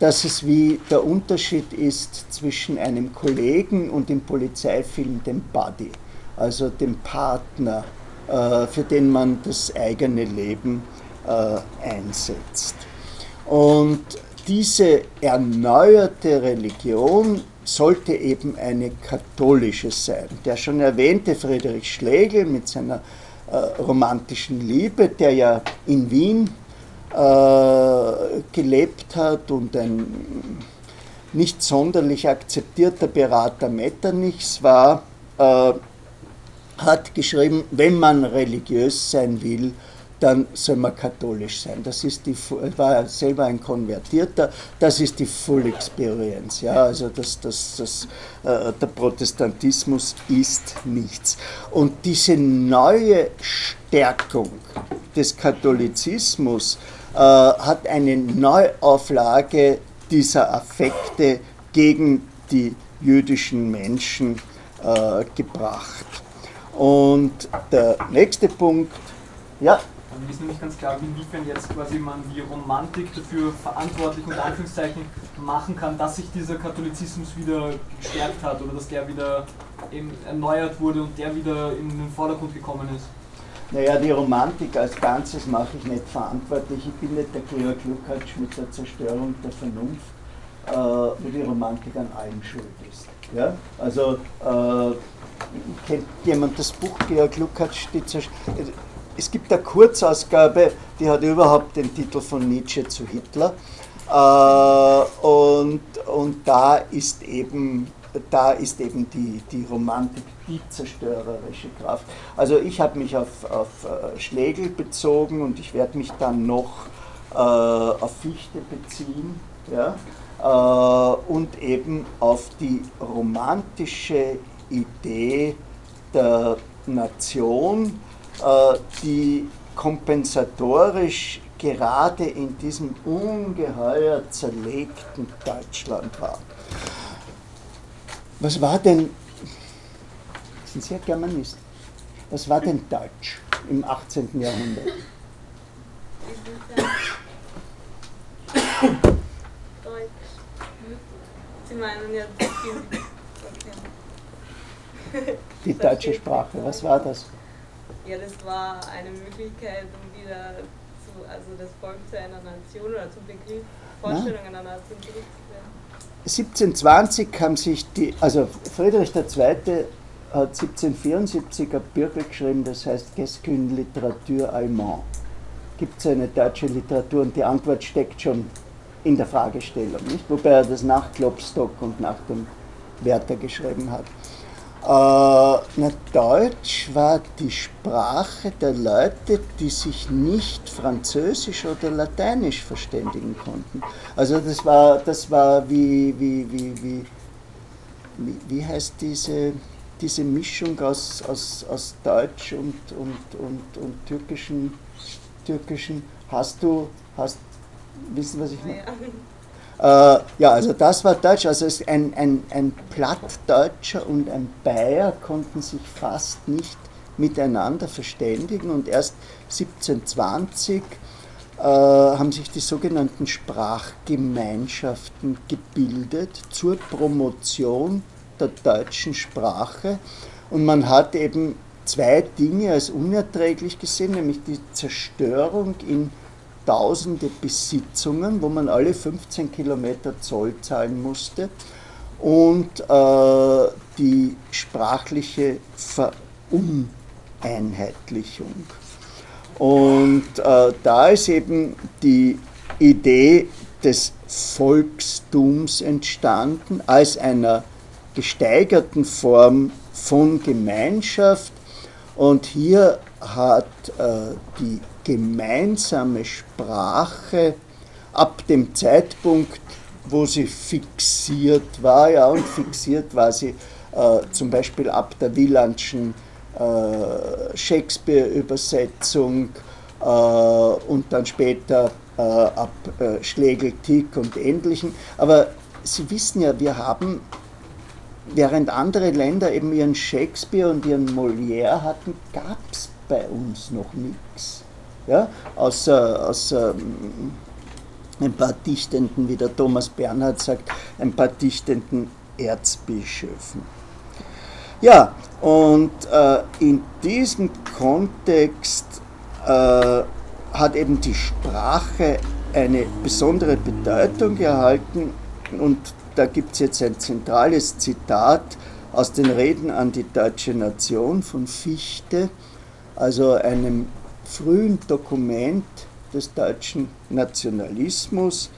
Speaker 1: dass es wie der Unterschied ist zwischen einem Kollegen und im Polizeifilm dem Buddy, also dem Partner, äh, für den man das eigene Leben äh, einsetzt. Und diese erneuerte Religion sollte eben eine katholische sein. Der schon erwähnte Friedrich Schlegel mit seiner äh, romantischen Liebe, der ja in Wien gelebt hat und ein nicht sonderlich akzeptierter Berater Metternichs war, hat geschrieben, wenn man religiös sein will, dann soll man katholisch sein. Das ist die, war selber ein Konvertierter, das ist die Full Experience. Ja? Also das, das, das, äh, der Protestantismus ist nichts. Und diese neue Stärkung des Katholizismus äh, hat eine Neuauflage dieser Affekte gegen die jüdischen Menschen äh, gebracht. Und der nächste Punkt, ja.
Speaker 6: Mir ist nicht ganz klar, inwiefern jetzt quasi man die Romantik dafür verantwortlich und Anführungszeichen machen kann, dass sich dieser Katholizismus wieder gestärkt hat oder dass der wieder erneuert wurde und der wieder in den Vordergrund gekommen ist.
Speaker 1: Naja, die Romantik als Ganzes mache ich nicht verantwortlich. Ich bin nicht der Georg Lukács mit der Zerstörung der Vernunft, äh, wo die Romantik an allem schuld ist. Ja? Also, äh, kennt jemand das Buch Georg Lukács? Es gibt eine Kurzausgabe, die hat überhaupt den Titel von Nietzsche zu Hitler. Äh, und, und da ist eben da ist eben die, die Romantik die zerstörerische Kraft. Also ich habe mich auf, auf äh, Schlegel bezogen und ich werde mich dann noch äh, auf Fichte beziehen ja? Äh, und eben auf die romantische Idee der Nation, äh, die kompensatorisch gerade in diesem ungeheuer zerlegten Deutschland war. Was war denn, sind Sie ja Germanist, was war denn Deutsch im 18. Jahrhundert?
Speaker 5: Deutsch. Sie meinen ja
Speaker 1: die deutsche Sprache, was war das?
Speaker 5: Ja, das war eine Möglichkeit, um wieder zu, also das Volk zu einer Nation oder zum Begriff, Vorstellung einer Nation zurückzuführen.
Speaker 1: 1720 haben sich die, also Friedrich II. hat 1774 ein Bürger geschrieben, das heißt Qu'est-ce qu'une littérature allemand? Gibt es eine deutsche Literatur? Und die Antwort steckt schon in der Fragestellung, nicht? wobei er das nach Klopstock und nach dem Werther geschrieben hat. Äh, na, Deutsch war die Sprache der Leute, die sich nicht Französisch oder Lateinisch verständigen konnten. Also das war, das war wie, wie, wie, wie, wie, heißt diese, diese Mischung aus, aus, aus Deutsch und, und, und, und türkischen, türkischen, hast du, hast, wissen was ich meine? Äh, ja, also das war Deutsch. Also ein, ein, ein Plattdeutscher und ein Bayer konnten sich fast nicht miteinander verständigen und erst 1720 äh, haben sich die sogenannten Sprachgemeinschaften gebildet zur Promotion der deutschen Sprache und man hat eben zwei Dinge als unerträglich gesehen, nämlich die Zerstörung in tausende Besitzungen, wo man alle 15 Kilometer Zoll zahlen musste und äh, die sprachliche Veruneinheitlichung. Und äh, da ist eben die Idee des Volkstums entstanden als einer gesteigerten Form von Gemeinschaft. Und hier hat äh, die gemeinsame Sprache ab dem Zeitpunkt, wo sie fixiert war, ja, und fixiert war sie äh, zum Beispiel ab der Wielandschen äh, Shakespeare-Übersetzung äh, und dann später äh, ab äh, Schlegel, Tick und Ähnlichen. Aber Sie wissen ja, wir haben während andere Länder eben ihren Shakespeare und ihren Molière hatten, gab es bei uns noch nichts. Ja? Außer, außer ähm, ein paar dichtenden, wie der Thomas Bernhard sagt, ein paar dichtenden Erzbischöfen. Ja, und äh, in diesem Kontext äh, hat eben die Sprache eine besondere Bedeutung erhalten und da gibt es jetzt ein zentrales Zitat aus den Reden an die deutsche Nation von Fichte, also einem frühen Dokument des deutschen Nationalismus.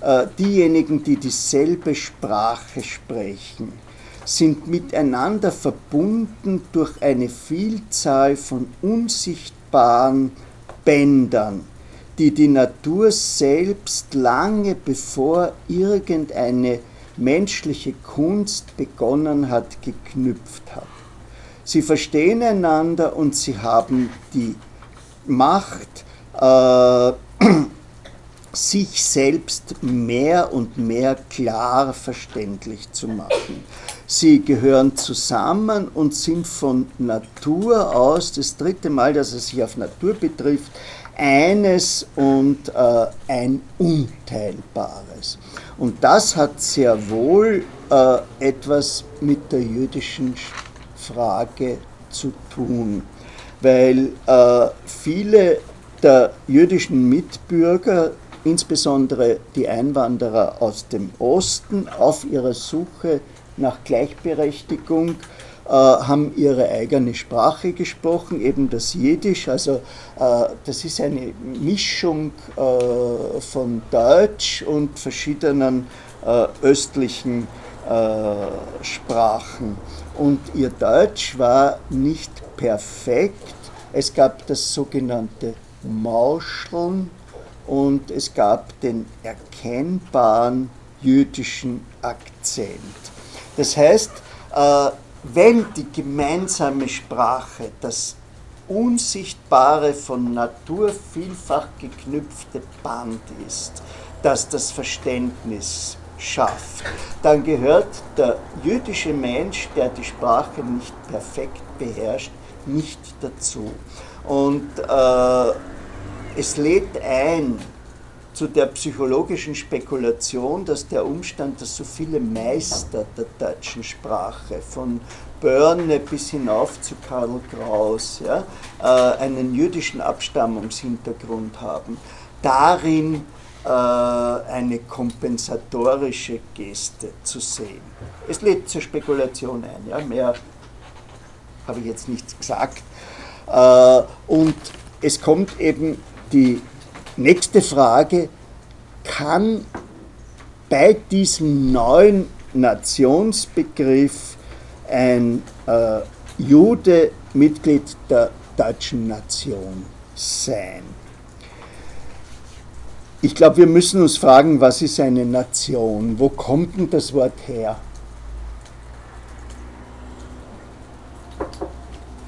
Speaker 1: Äh, diejenigen, die dieselbe Sprache sprechen, sind miteinander verbunden durch eine Vielzahl von unsichtbaren Bändern, die die Natur selbst lange bevor irgendeine menschliche Kunst begonnen hat, geknüpft hat. Sie verstehen einander und sie haben die Macht, äh, <clears throat> sich selbst mehr und mehr klar verständlich zu machen. Sie gehören zusammen und sind von Natur aus, das dritte Mal, dass es sich auf Natur betrifft, eines und äh, ein Unteilbares. Und das hat sehr wohl äh, etwas mit der jüdischen Frage zu tun, weil äh, viele der jüdischen Mitbürger, insbesondere die Einwanderer aus dem Osten, auf ihrer Suche nach Gleichberechtigung äh, haben ihre eigene Sprache gesprochen, eben das Jiddisch. Also äh, das ist eine Mischung äh, von Deutsch und verschiedenen östlichen Sprachen. Und ihr Deutsch war nicht perfekt. Es gab das sogenannte Mauscheln und es gab den erkennbaren jüdischen Akzent. Das heißt, wenn die gemeinsame Sprache das unsichtbare, von Natur vielfach geknüpfte Band ist, das das Verständnis schafft, dann gehört der jüdische Mensch, der die Sprache nicht perfekt beherrscht, nicht dazu. Und äh, es lädt ein, zu der psychologischen Spekulation, dass der Umstand, dass so viele Meister der deutschen Sprache, von Börne bis hinauf zu Karl Kraus, ja, äh, einen jüdischen Abstammungshintergrund haben, darin äh, eine kompensatorische Geste zu sehen. Es lädt zur Spekulation ein, ja, mehr habe ich jetzt nichts gesagt. Äh, und es kommt eben die Nächste Frage, kann bei diesem neuen Nationsbegriff ein äh, Jude Mitglied der deutschen Nation sein? Ich glaube, wir müssen uns fragen, was ist eine Nation? Wo kommt denn das Wort her?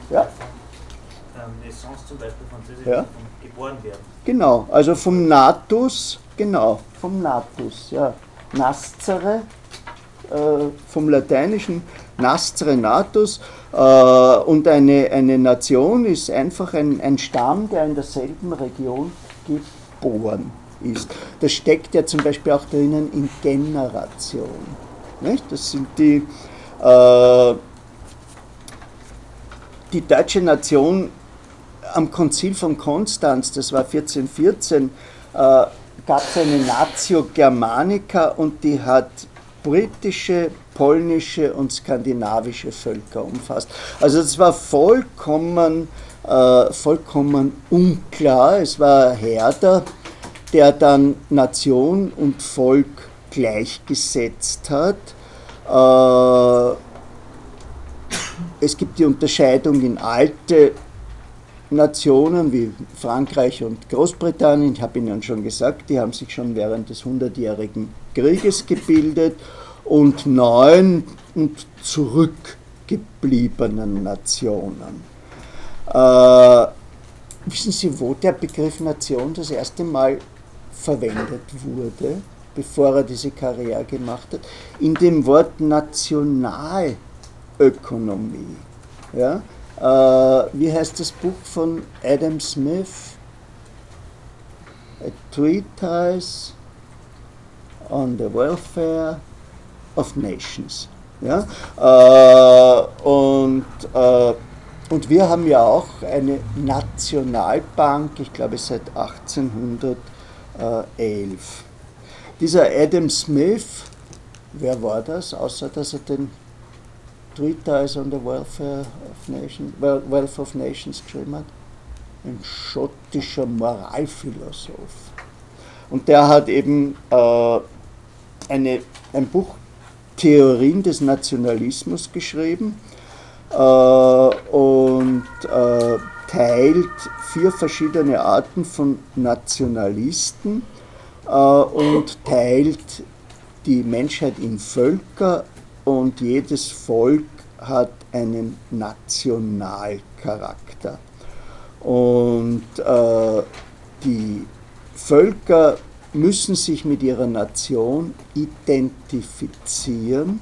Speaker 1: Ja?
Speaker 7: Ähm, Naissance zum Beispiel, französisch, ja? geboren werden.
Speaker 1: Genau, also vom Natus, genau, vom Natus, ja. nascere, äh, vom lateinischen nascere natus, äh, und eine, eine Nation ist einfach ein, ein Stamm, der in derselben Region geboren ist. Das steckt ja zum Beispiel auch drinnen in Generation. Nicht? Das sind die, äh, die deutsche Nation am Konzil von Konstanz, das war 1414, äh, gab es eine Natio Germanica und die hat britische, polnische und skandinavische Völker umfasst. Also es war vollkommen, äh, vollkommen unklar. Es war Herder, der dann Nation und Volk gleichgesetzt hat. Äh, es gibt die Unterscheidung in alte Nationen wie Frankreich und Großbritannien, ich habe Ihnen schon gesagt, die haben sich schon während des Hundertjährigen Krieges gebildet und neuen und zurückgebliebenen Nationen. Äh, wissen Sie, wo der Begriff Nation das erste Mal verwendet wurde, bevor er diese Karriere gemacht hat? In dem Wort Nationalökonomie. Ja? Äh, wie heißt das Buch von Adam Smith? A Treatise on the Welfare of Nations. Ja? Äh, und, äh, und wir haben ja auch eine Nationalbank, ich glaube seit 1811. Dieser Adam Smith, wer war das, außer dass er den Treatise on the Welfare of Nations, Wealth of Nations geschrieben hat? Ein schottischer Moralphilosoph. Und der hat eben äh, eine, ein Buch Theorien des Nationalismus geschrieben äh, und äh, teilt vier verschiedene Arten von Nationalisten äh, und teilt die Menschheit in Völker und jedes Volk hat einen Nationalcharakter. Und äh, die Völker müssen sich mit ihrer Nation identifizieren.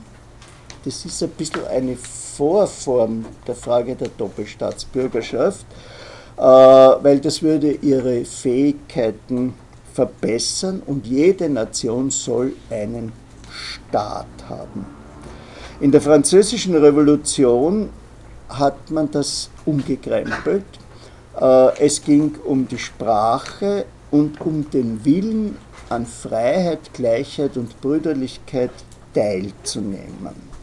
Speaker 1: Das ist ein bisschen eine Vorform der Frage der Doppelstaatsbürgerschaft, äh, weil das würde ihre Fähigkeiten verbessern und jede Nation soll einen Staat haben. In der französischen Revolution hat man das umgekrempelt. Äh, es ging um die Sprache, und um den Willen an Freiheit, Gleichheit und Brüderlichkeit teilzunehmen.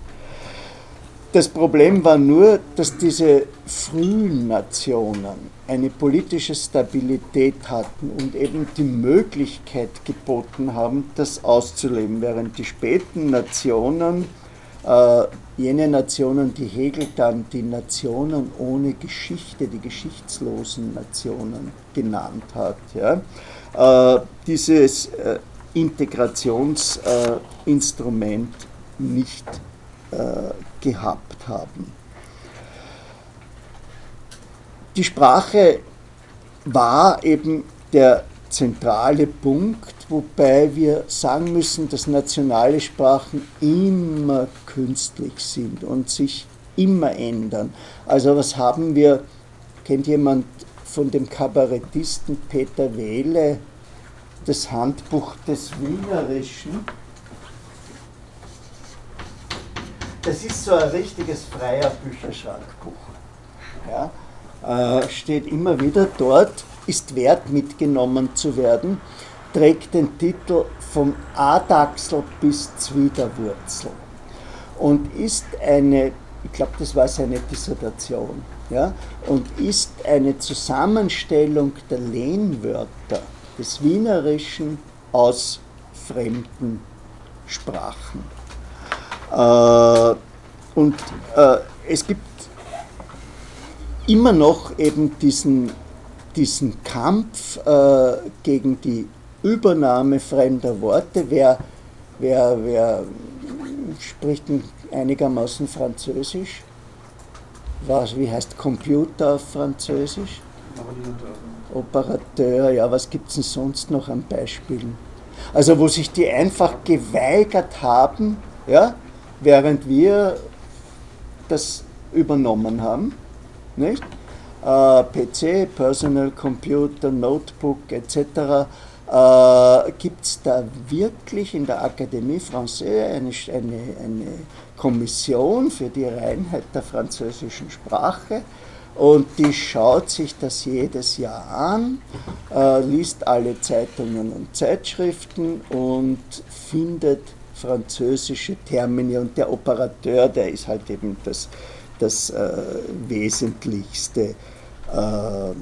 Speaker 1: Das Problem war nur, dass diese frühen Nationen eine politische Stabilität hatten und eben die Möglichkeit geboten haben, das auszuleben, während die späten Nationen, äh, jene Nationen, die Hegel dann die Nationen ohne Geschichte, die geschichtslosen Nationen genannt hat, ja, äh, dieses äh, Integrationsinstrument nicht äh, gehabt haben. Die Sprache war eben der zentrale Punkt, wobei wir sagen müssen, dass nationale Sprachen immer künstlich sind und sich immer ändern. Also was haben wir, kennt jemand von dem Kabarettisten Peter Wehle das Handbuch des Wienerischen? Das ist so ein richtiges freier Bücherschrankbuch. Ja, äh, steht immer wieder dort, ist wert mitgenommen zu werden, trägt den Titel vom Adachsel bis Zwiderwurzel und ist eine, ich glaube, das war seine Dissertation, ja, und ist eine Zusammenstellung der Lehnwörter des Wienerischen aus fremden Sprachen. Äh, und äh, es gibt immer noch eben diesen, diesen Kampf äh, gegen die Übernahme fremder Worte. Wer, wer, wer spricht einigermaßen Französisch? Was, wie heißt Computer auf Französisch? Operateur. Ja, was gibt es denn sonst noch an Beispielen? Also wo sich die einfach geweigert haben, ja, während wir das übernommen haben. Nicht? Äh, PC, Personal Computer, Notebook etc. Äh, Gibt es da wirklich in der Akademie Française eine, eine, eine Kommission für die Reinheit der französischen Sprache? Und die schaut sich das jedes Jahr an, äh, liest alle Zeitungen und Zeitschriften und findet französische Termini. Und der Operateur, der ist halt eben das, das äh, Wesentlichste. Äh,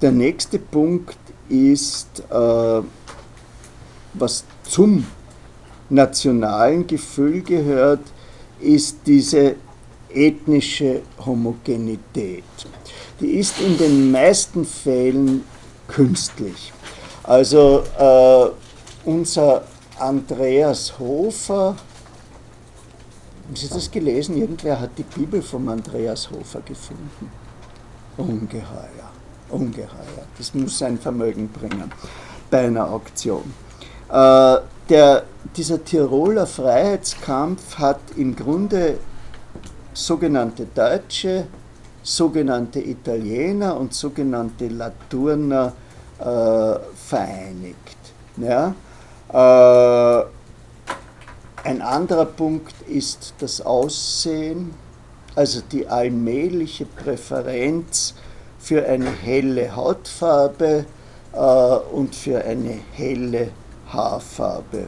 Speaker 1: der nächste Punkt ist, äh, was zum nationalen Gefühl gehört, ist diese ethnische Homogenität. Die ist in den meisten Fällen künstlich. Also äh, unser Andreas Hofer, haben Sie das gelesen? Irgendwer hat die Bibel vom Andreas Hofer gefunden. Ungeheuer, ungeheuer. Das muss ein Vermögen bringen bei einer Auktion. Äh, der, dieser Tiroler Freiheitskampf hat im Grunde sogenannte Deutsche, sogenannte Italiener und sogenannte Laturner äh, vereinigt. Ja? Äh, ein anderer Punkt ist das Aussehen, also die allmähliche Präferenz für eine helle Hautfarbe äh, und für eine helle Haarfarbe.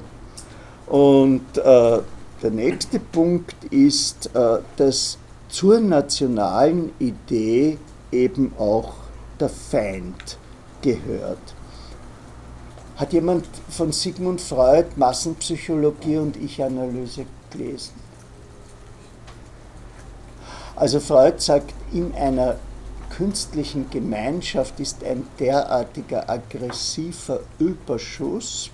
Speaker 1: Und äh, der nächste Punkt ist, äh, dass zur nationalen Idee eben auch der Feind gehört. Hat jemand von Sigmund Freud Massenpsychologie und Ich-Analyse gelesen? Also Freud sagt, in einer künstlichen Gemeinschaft ist ein derartiger aggressiver Überschuss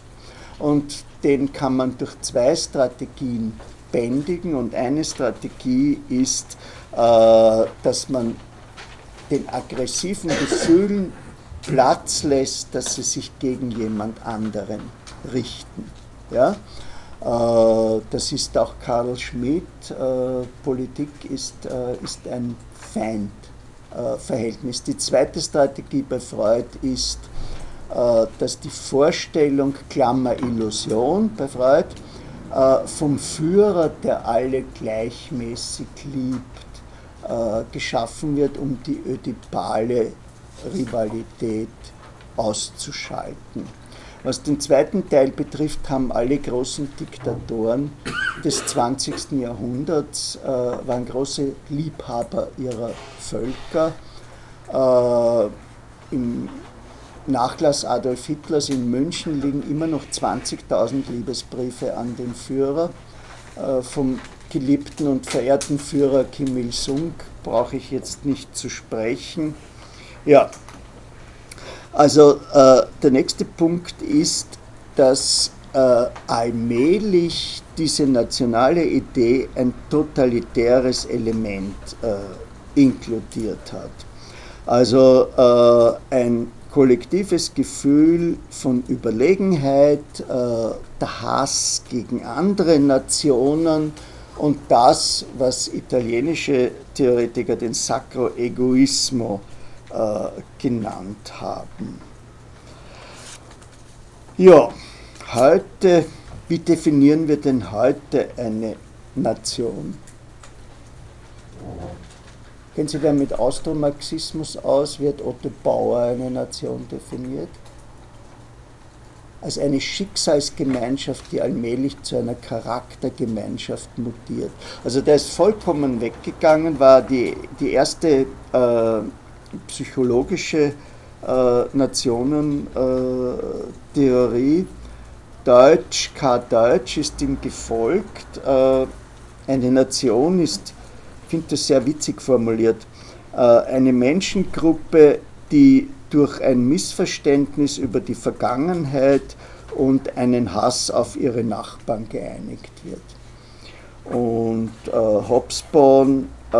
Speaker 1: und den kann man durch zwei Strategien bändigen. Und eine Strategie ist, äh, dass man den aggressiven Gefühlen Platz lässt, dass sie sich gegen jemand anderen richten. Ja? Äh, das ist auch Karl Schmidt. Äh, Politik ist, ist ein Feindverhältnis. Die zweite Strategie bei Freud ist, äh, dass die Vorstellung, Klammer Illusion bei Freud, äh, vom Führer, der alle gleichmäßig liebt, äh, geschaffen wird, um die ödipale Rivalität auszuschalten. Was den zweiten Teil betrifft, haben alle großen Diktatoren des 20. Jahrhunderts, äh, waren große Liebhaber ihrer Völker. Äh, Im Nachlass Adolf Hitlers in München liegen immer noch 20.000 Liebesbriefe an den Führer. Äh, vom geliebten und verehrten Führer Kim Il-sung brauche ich jetzt nicht zu sprechen. Ja, also äh, der nächste Punkt ist, dass äh, allmählich diese nationale Idee ein totalitäres Element äh, inkludiert hat. Also äh, ein kollektives Gefühl von Überlegenheit, äh, der Hass gegen andere Nationen und das, was italienische Theoretiker den Sacro Egoismo genannt haben. Ja, heute, wie definieren wir denn heute eine Nation? Kennen Sie wer mit Austromarxismus aus? Wird Otto Bauer eine Nation definiert? Als eine Schicksalsgemeinschaft, die allmählich zu einer Charaktergemeinschaft mutiert. Also der ist vollkommen weggegangen, war die, die erste äh, psychologische äh, Nationentheorie. Äh, Deutsch, K. Deutsch ist ihm gefolgt. Äh, eine Nation ist finde das sehr witzig formuliert, äh, eine Menschengruppe, die durch ein Missverständnis über die Vergangenheit und einen Hass auf ihre Nachbarn geeinigt wird. Und äh, Hobsbawm äh,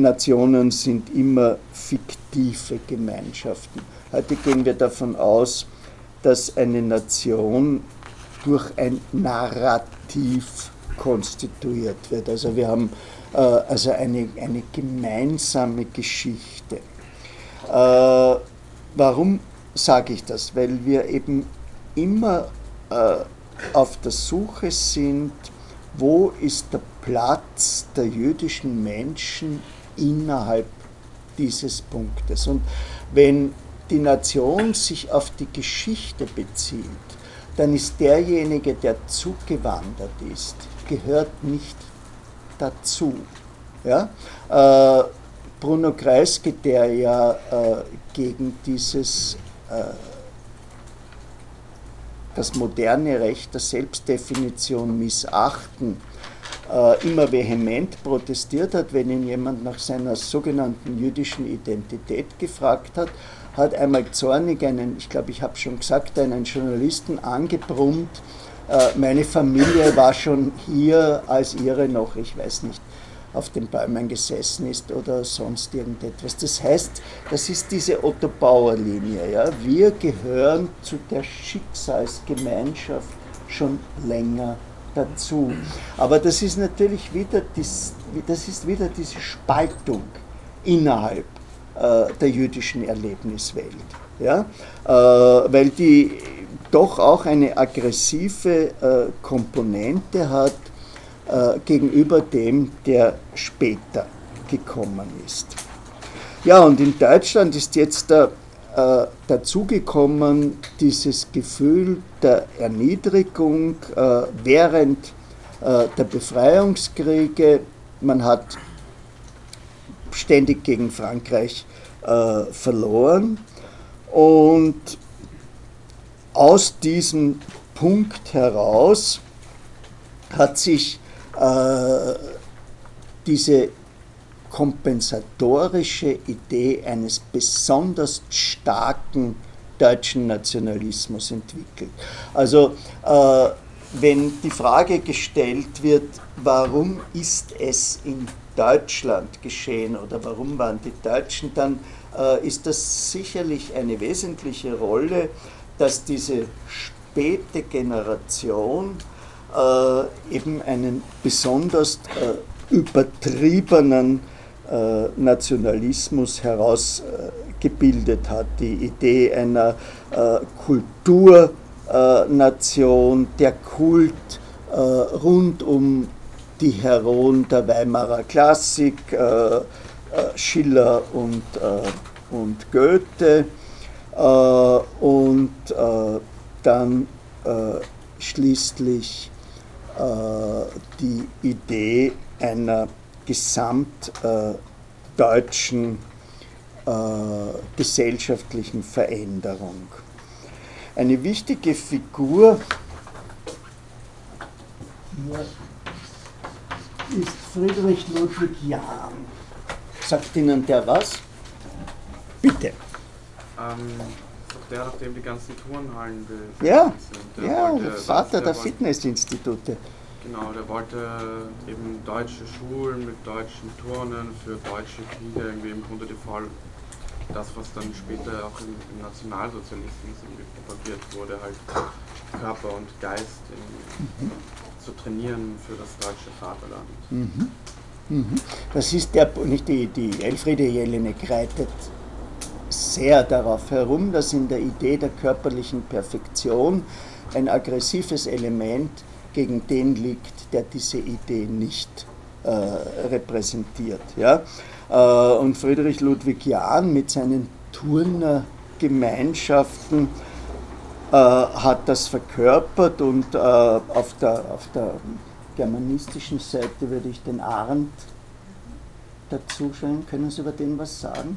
Speaker 1: Nationen sind immer fiktive Gemeinschaften. Heute gehen wir davon aus, dass eine Nation durch ein Narrativ konstituiert wird. Also wir haben äh, also eine, eine gemeinsame Geschichte. Äh, warum sage ich das? Weil wir eben immer äh, auf der Suche sind, wo ist der Platz der jüdischen Menschen innerhalb dieses Punktes. Und wenn die Nation sich auf die Geschichte bezieht, dann ist derjenige, der zugewandert ist, gehört nicht dazu. Ja? Äh, Bruno Kreisky, der ja äh, gegen dieses äh, das moderne Recht der Selbstdefinition missachten, immer vehement protestiert hat, wenn ihn jemand nach seiner sogenannten jüdischen Identität gefragt hat, hat einmal zornig einen, ich glaube, ich habe schon gesagt, einen Journalisten angebrummt, äh, meine Familie war schon hier, als ihre noch, ich weiß nicht, auf den Bäumen gesessen ist oder sonst irgendetwas. Das heißt, das ist diese Otto Bauer Linie. Ja? Wir gehören zu der Schicksalsgemeinschaft schon länger dazu. Aber das ist natürlich wieder, dies, das ist wieder diese Spaltung innerhalb äh, der jüdischen Erlebniswelt. Ja? Äh, weil die doch auch eine aggressive äh, Komponente hat äh, gegenüber dem, der später gekommen ist. Ja, und in Deutschland ist jetzt da, äh, dazugekommen dieses Gefühl der Erniedrigung äh, während äh, der Befreiungskriege. Man hat ständig gegen Frankreich äh, verloren und aus diesem Punkt heraus hat sich äh, diese kompensatorische Idee eines besonders starken deutschen Nationalismus entwickelt. Also äh, wenn die Frage gestellt wird, warum ist es in Deutschland geschehen oder warum waren die Deutschen, dann äh, ist das sicherlich eine wesentliche Rolle, dass diese späte Generation äh, eben einen besonders äh, übertriebenen äh, Nationalismus herausgebildet hat. Die Idee einer Kulturnation, der Kult rund um die Heroen der Weimarer Klassik, Schiller und, und Goethe und dann schließlich äh, die Idee einer gesamtdeutschen äh, gesellschaftlichen Veränderung. Eine wichtige Figur ist Friedrich Ludwig Jahn. Sagt Ihnen der was? Bitte.
Speaker 2: Ähm, der, auf dem die ganzen Turnhallen
Speaker 1: ja, sind. Der ja, wollte, Vater der, der Fitnessinstitute.
Speaker 2: Genau, der wollte eben deutsche Schulen mit deutschen Turnen für deutsche Kinder, irgendwie im Grunde die Voll, das, was dann später auch im, im Nationalsozialismus propagiert wurde, halt Körper und Geist in, mhm. zu trainieren für das deutsche Vaterland.
Speaker 1: Mhm. Mhm. Das ist der, nicht die, die Elfriede Jelinek reitet sehr darauf herum, dass in der Idee der körperlichen Perfektion ein aggressives Element gegen den liegt, der diese Idee nicht äh, repräsentiert. Ja? Äh, und Friedrich Ludwig Jahn mit seinen Turnergemeinschaften äh, hat das verkörpert und äh, auf, der, auf der germanistischen Seite würde ich den Arndt dazu schreiben. Können Sie über den was sagen?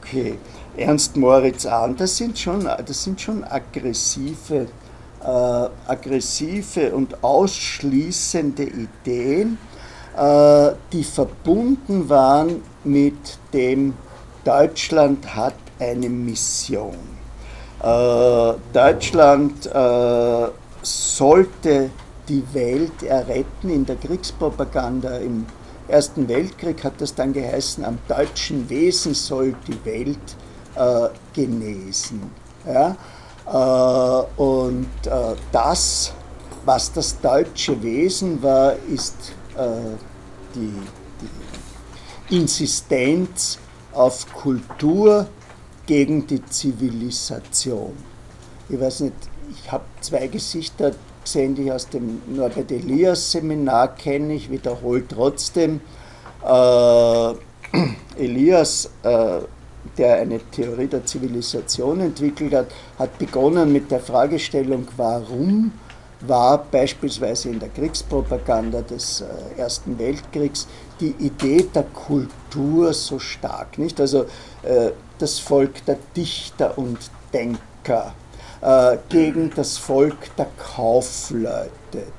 Speaker 1: Okay, Ernst Moritz Ahn, das sind schon, das sind schon aggressive, äh, aggressive und ausschließende Ideen, die verbunden waren mit dem Deutschland hat eine Mission. Äh, Deutschland äh, sollte die Welt erretten in der Kriegspropaganda im Ersten Weltkrieg hat das dann geheißen, am deutschen Wesen soll die Welt äh, genesen. Ja? Äh, und äh, das, was das deutsche Wesen war, ist äh, die, die Insistenz auf Kultur gegen die Zivilisation. Ich weiß nicht, ich habe zwei Gesichter gesehen, die ich aus dem Norbert Elias Seminar kenne, ich wiederhole trotzdem. Äh, Elias, äh, der eine Theorie der Zivilisation entwickelt hat, hat begonnen mit der Fragestellung, warum war beispielsweise in der Kriegspropaganda des äh, Ersten Weltkriegs die Idee der Kultur so stark, nicht? Also äh, das Volk der Dichter und Denker äh, gegen das Volk der Kaufleute,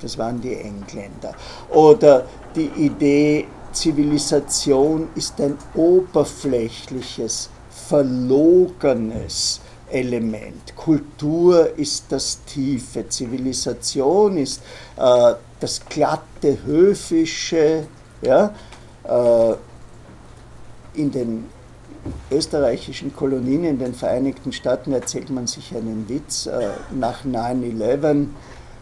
Speaker 1: das waren die Engländer. Oder die Idee, Zivilisation ist ein oberflächliches, verlogenes Element. Kultur ist das Tiefe, Zivilisation ist äh, das glatte, höfische. Ja? Äh, in den österreichischen Kolonien in den Vereinigten Staaten erzählt man sich einen Witz äh, nach 9-11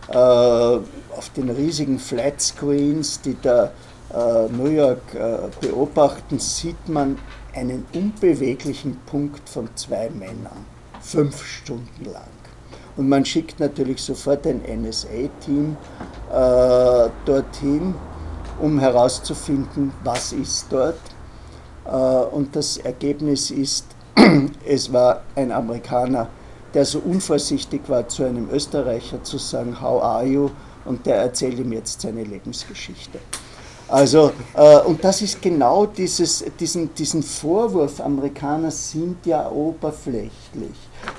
Speaker 1: äh, auf den riesigen Flatscreens, die da äh, New York äh, beobachten, sieht man einen unbeweglichen Punkt von zwei Männern, fünf Stunden lang. Und man schickt natürlich sofort ein NSA-Team äh, dorthin, um herauszufinden, was ist dort äh, und das Ergebnis ist, <clears throat> es war ein Amerikaner, der so unvorsichtig war, zu einem Österreicher zu sagen, How are you? Und der erzählt ihm jetzt seine Lebensgeschichte. Also, äh, und das ist genau dieses, diesen, diesen Vorwurf, Amerikaner sind ja oberflächlich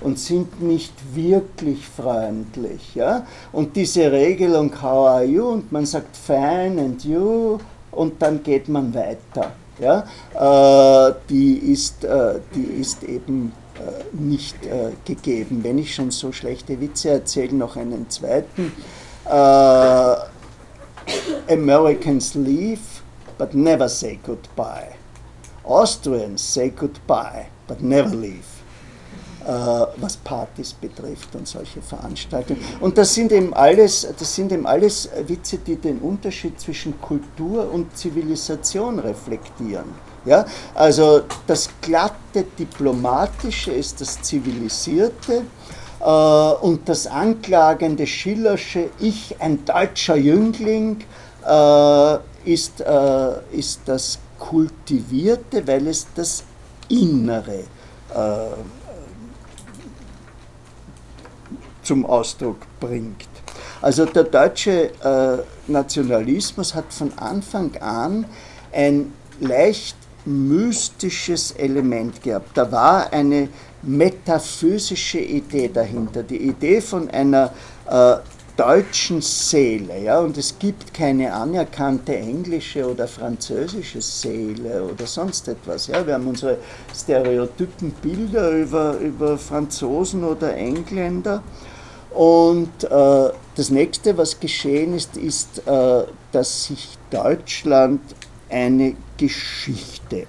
Speaker 1: und sind nicht wirklich freundlich. Ja? Und diese Regelung, how are you? Und man sagt fine and you und dann geht man weiter ja, äh, die, ist, äh, die ist eben äh, nicht äh, gegeben. Wenn ich schon so schlechte Witze erzähle, noch einen zweiten. Äh, Americans leave, but never say goodbye. Austrians say goodbye, but never leave. Äh, was Partys betrifft und solche Veranstaltungen. Und das sind, eben alles, das sind eben alles Witze, die den Unterschied zwischen Kultur und Zivilisation reflektieren. Ja? Also das glatte Diplomatische ist das Zivilisierte äh, und das anklagende Schillersche Ich, ein deutscher Jüngling, äh, ist, ist das Kultivierte, weil es das Innere äh, zum Ausdruck bringt. Also der deutsche äh, Nationalismus hat von Anfang an ein leicht mystisches Element gehabt. Da war eine metaphysische Idee dahinter, die Idee von einer äh, deutschen Seele. Ja? Und es gibt keine anerkannte englische oder französische Seele oder sonst etwas. Ja? Wir haben unsere stereotypen Bilder über, über Franzosen oder Engländer und äh, das nächste, was geschehen ist, ist, äh, dass sich Deutschland eine Geschichte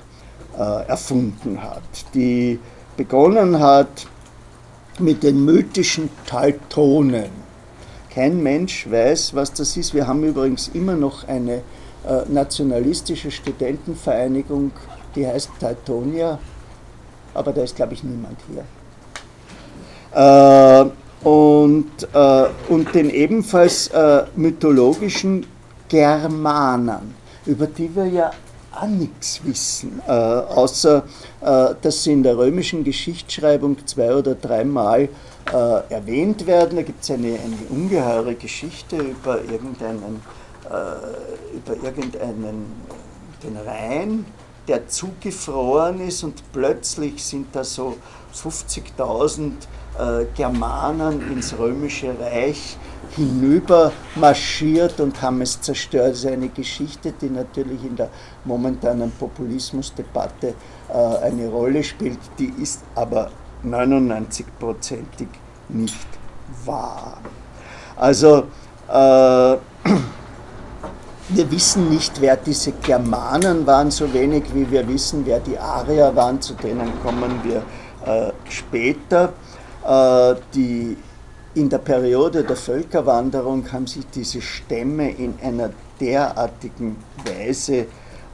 Speaker 1: äh, erfunden hat, die begonnen hat mit den mythischen Teutonen. Kein Mensch weiß, was das ist. Wir haben übrigens immer noch eine äh, nationalistische Studentenvereinigung, die heißt Teutonia, aber da ist, glaube ich, niemand hier. Und, äh, und den ebenfalls äh, mythologischen Germanen, über die wir ja auch nichts wissen, äh, außer äh, dass sie in der römischen Geschichtsschreibung zwei oder dreimal äh, erwähnt werden. Da gibt es eine, eine ungeheure Geschichte über irgendeinen, äh, über irgendeinen den Rhein, der zugefroren ist und plötzlich sind da so 50.000 äh, Germanen ins römische Reich hinüber marschiert und haben es zerstört. Das ist eine Geschichte, die natürlich in der momentanen Populismusdebatte äh, eine Rolle spielt, die ist aber 99-prozentig nicht wahr. Also äh, <clears throat> wir wissen nicht, wer diese Germanen waren, so wenig wie wir wissen, wer die Arier waren, zu denen kommen wir äh, später. Äh, die, in der Periode der Völkerwanderung haben sich diese Stämme in einer derartigen Weise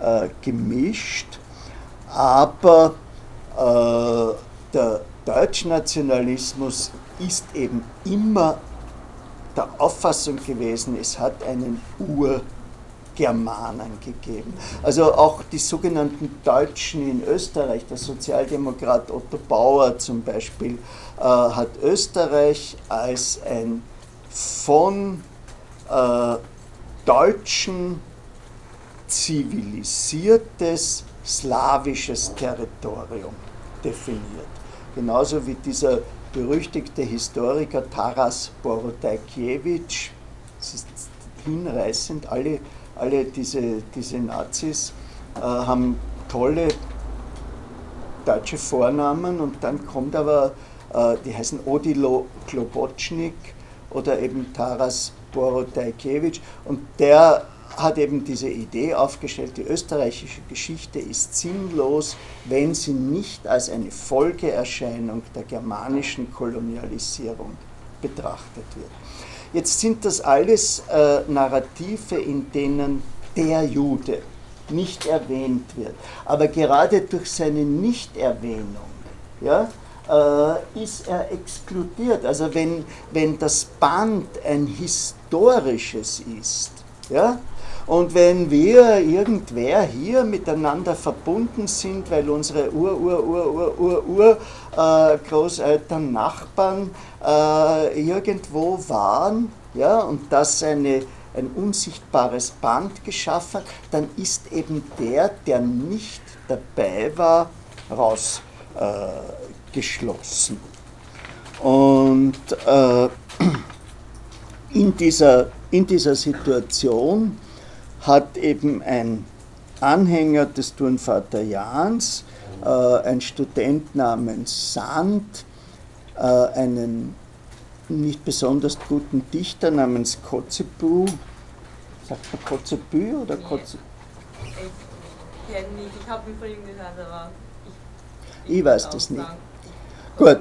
Speaker 1: äh, gemischt, aber äh, der Deutschnationalismus ist eben immer der Auffassung gewesen, es hat einen Urgermanen gegeben. Also auch die sogenannten Deutschen in Österreich, der Sozialdemokrat Otto Bauer zum Beispiel, hat Österreich als ein von äh, Deutschen zivilisiertes slawisches Territorium definiert. Genauso wie dieser berüchtigte Historiker Taras Borodajkiewicz, es ist hinreißend, alle, alle diese, diese Nazis äh, haben tolle deutsche Vornamen und dann kommt aber, äh, die heißen Odilo Klobotschnik oder eben Taras Borodajkiewicz und der hat eben diese Idee aufgestellt, die österreichische Geschichte ist sinnlos, wenn sie nicht als eine Folgeerscheinung der germanischen Kolonialisierung betrachtet wird. Jetzt sind das alles äh, Narrative, in denen der Jude nicht erwähnt wird. Aber gerade durch seine Nichterwähnung ja, äh, ist er exkludiert. Also wenn, wenn das Band ein historisches ist, ja, und wenn wir irgendwer hier miteinander verbunden sind, weil unsere Ur, Ur, Ur, Ur, Ur, Ur äh, Großeltern, Nachbarn äh, irgendwo waren, ja, und das eine, ein unsichtbares Band geschaffen, dann ist eben der, der nicht dabei war, rausgeschlossen. Äh, und äh, in, dieser, in dieser Situation hat eben ein Anhänger des Turnvater Jahns, äh, ein Student namens Sand, äh, einen nicht besonders guten Dichter namens Kotzebue, sagt man Kotzebue oder Kotzebue?
Speaker 8: Ich kenne nicht, ich habe ihn von ihm gehört, aber
Speaker 1: ich, ich weiß das nicht. Gut,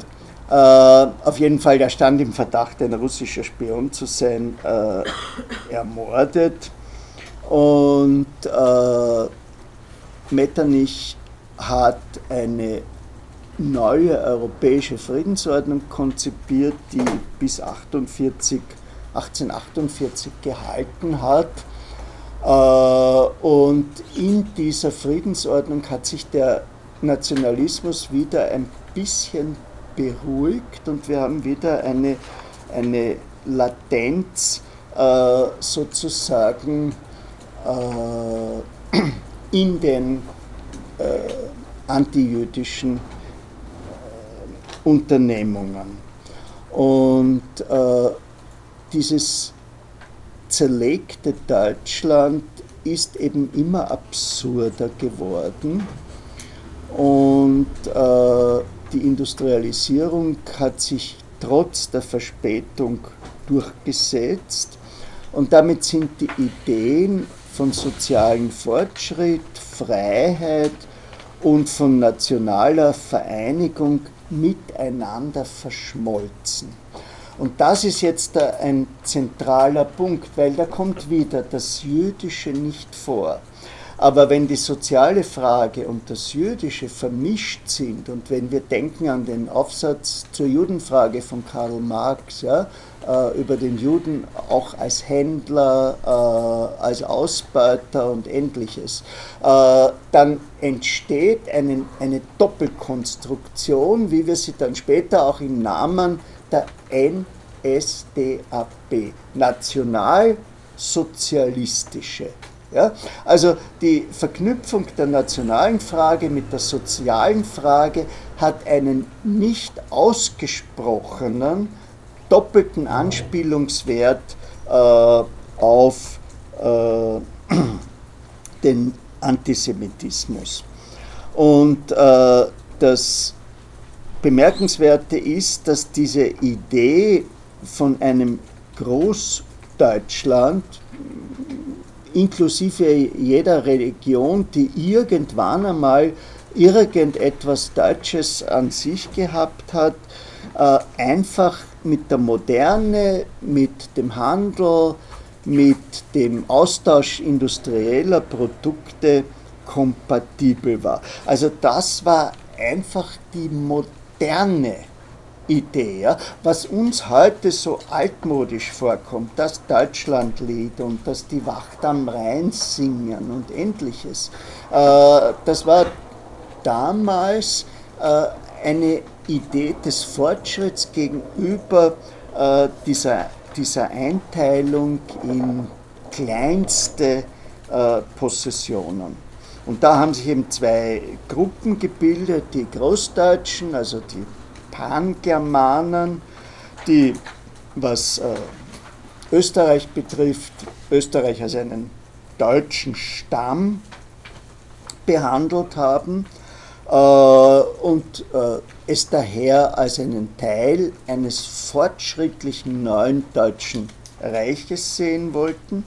Speaker 1: äh, auf jeden Fall, der stand im Verdacht, ein russischer Spion zu sein, äh, ermordet. Und äh, Metternich hat eine neue europäische Friedensordnung konzipiert, die bis 48, 1848 gehalten hat. Äh, und in dieser Friedensordnung hat sich der Nationalismus wieder ein bisschen beruhigt und wir haben wieder eine, eine Latenz äh, sozusagen äh, in den äh, antijüdischen äh, Unternehmungen. Und äh, dieses zerlegte Deutschland ist eben immer absurder geworden und äh, die Industrialisierung hat sich trotz der Verspätung durchgesetzt und damit sind die Ideen von sozialem Fortschritt, Freiheit und von nationaler Vereinigung miteinander verschmolzen. Und das ist jetzt ein zentraler Punkt, weil da kommt wieder das Jüdische nicht vor. Aber wenn die soziale Frage und das Jüdische vermischt sind und wenn wir denken an den Aufsatz zur Judenfrage von Karl Marx, ja, äh, über den Juden auch als Händler, äh, als Ausbeuter und ähnliches, äh, dann entsteht eine, eine Doppelkonstruktion, wie wir sie dann später auch im Namen der NSDAP, nationalsozialistische ja? Also die Verknüpfung der nationalen Frage mit der sozialen Frage hat einen nicht ausgesprochenen doppelten Anspielungswert äh, auf äh, <clears throat> den Antisemitismus. Und äh, das Bemerkenswerte ist, dass diese Idee von einem Großdeutschland, inklusive jeder Religion, die irgendwann einmal irgendetwas Deutsches an sich gehabt hat, äh, einfach mit der Moderne, mit dem Handel, mit dem Austausch industrieller Produkte kompatibel war. Also das war einfach die moderne Idee, was uns heute so altmodisch vorkommt, das Deutschlandlied und dass die Wacht am Rhein singen und ähnliches, äh, das war damals äh, eine Idee des Fortschritts gegenüber äh, dieser, dieser Einteilung in kleinste Possessionen. Und da haben sich eben zwei Gruppen gebildet, die Großdeutschen, also die Pangermanen, die, was äh, Österreich betrifft, Österreich als einen deutschen Stamm behandelt haben äh, und äh, es daher als einen Teil eines fortschrittlichen neuen deutschen Reiches sehen wollten.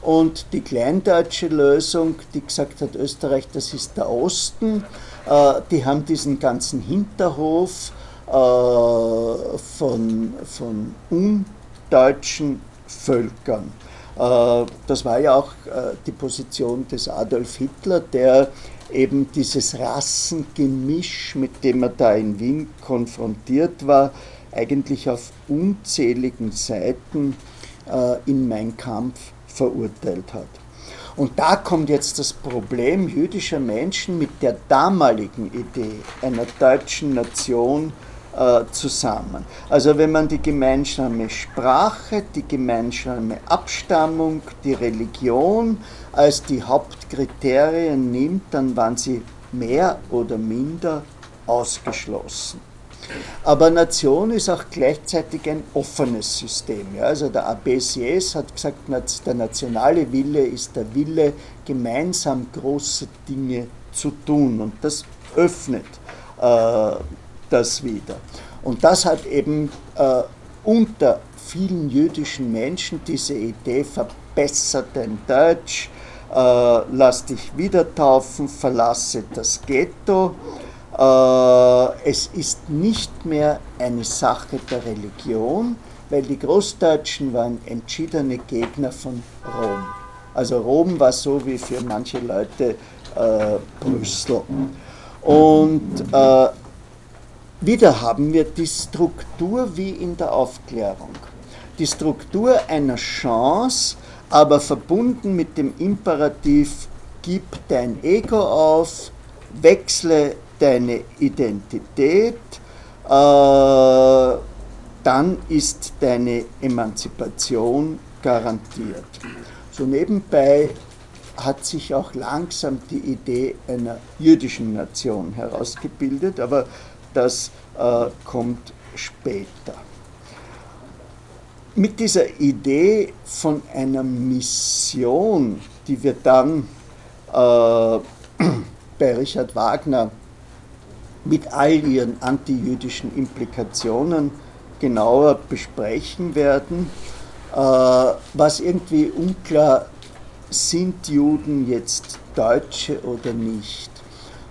Speaker 1: Und die kleindeutsche Lösung, die gesagt hat, Österreich, das ist der Osten, äh, die haben diesen ganzen Hinterhof von, von undeutschen Völkern. Das war ja auch die Position des Adolf Hitler, der eben dieses Rassengemisch, mit dem er da in Wien konfrontiert war, eigentlich auf unzähligen Seiten äh, in Mein Kampf verurteilt hat. Und da kommt jetzt das Problem jüdischer Menschen mit der damaligen Idee einer deutschen Nation äh, zusammen. Also wenn man die gemeinsame Sprache, die gemeinsame Abstammung, die Religion als die Hauptkriterien nimmt, dann waren sie mehr oder minder ausgeschlossen. Aber Nation ist auch gleichzeitig ein offenes System. Ja? Also der ABCS hat gesagt, der nationale Wille ist der Wille, gemeinsam große Dinge zu tun. Und das öffnet äh, das wieder. Und das hat eben äh, unter vielen jüdischen Menschen diese Idee verbessert dein Deutsch, äh, lass dich wieder taufen, verlasse das Ghetto. Äh, es ist nicht mehr eine Sache der Religion, weil die Großdeutschen waren entschiedene Gegner von Rom. Also Rom war so wie für manche Leute äh, Brüssel. Und äh, wieder haben wir die Struktur wie in der Aufklärung. Die Struktur einer Chance, aber verbunden mit dem Imperativ, gib dein Ego auf, wechsle deine Identität, äh, dann ist deine Emanzipation garantiert. So nebenbei hat sich auch langsam die Idee einer jüdischen Nation herausgebildet, aber das äh, kommt später. Mit dieser Idee von einer Mission, die wir dann äh, <clears throat> bei Richard Wagner mit all ihren antijüdischen Implikationen genauer besprechen werden, äh, was irgendwie unklar sind Juden jetzt Deutsche oder nicht.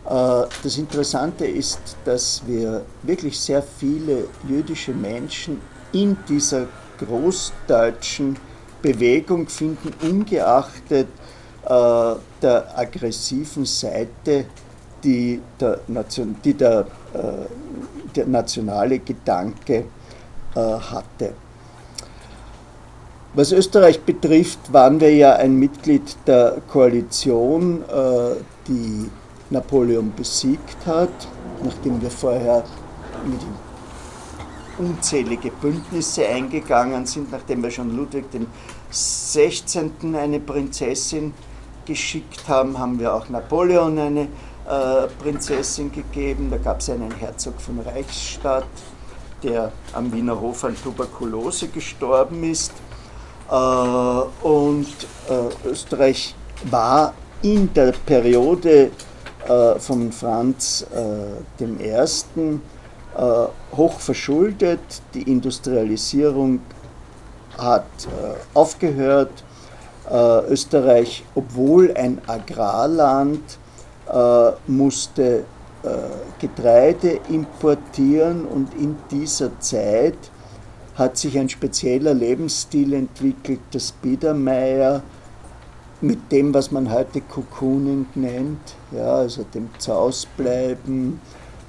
Speaker 1: Äh, das Interessante ist, dass wir wirklich sehr viele jüdische Menschen in dieser großdeutschen Bewegung finden, ungeachtet äh, der aggressiven Seite, die der, Nation, die der, äh, der nationale Gedanke hatte. Was Österreich betrifft, waren wir ja ein Mitglied der Koalition, die Napoleon besiegt hat, nachdem wir vorher mit ihm unzählige Bündnisse eingegangen sind, nachdem wir schon Ludwig den 16. eine Prinzessin geschickt haben, haben wir auch Napoleon eine äh, Prinzessin gegeben. Da gab es einen Herzog von Reichsstadt, der am Wiener Hof an Tuberkulose gestorben ist. Äh, und äh, Österreich war in der Periode äh, von Franz äh, I. Äh, hoch verschuldet, die Industrialisierung hat aufgehört, Äh, Österreich, obwohl ein Agrarland, äh, musste äh, Getreide importieren und in dieser Zeit hat sich ein spezieller Lebensstil entwickelt, das Biedermeier, mit dem, was man heute Cocooning nennt, ja, also dem Zausbleiben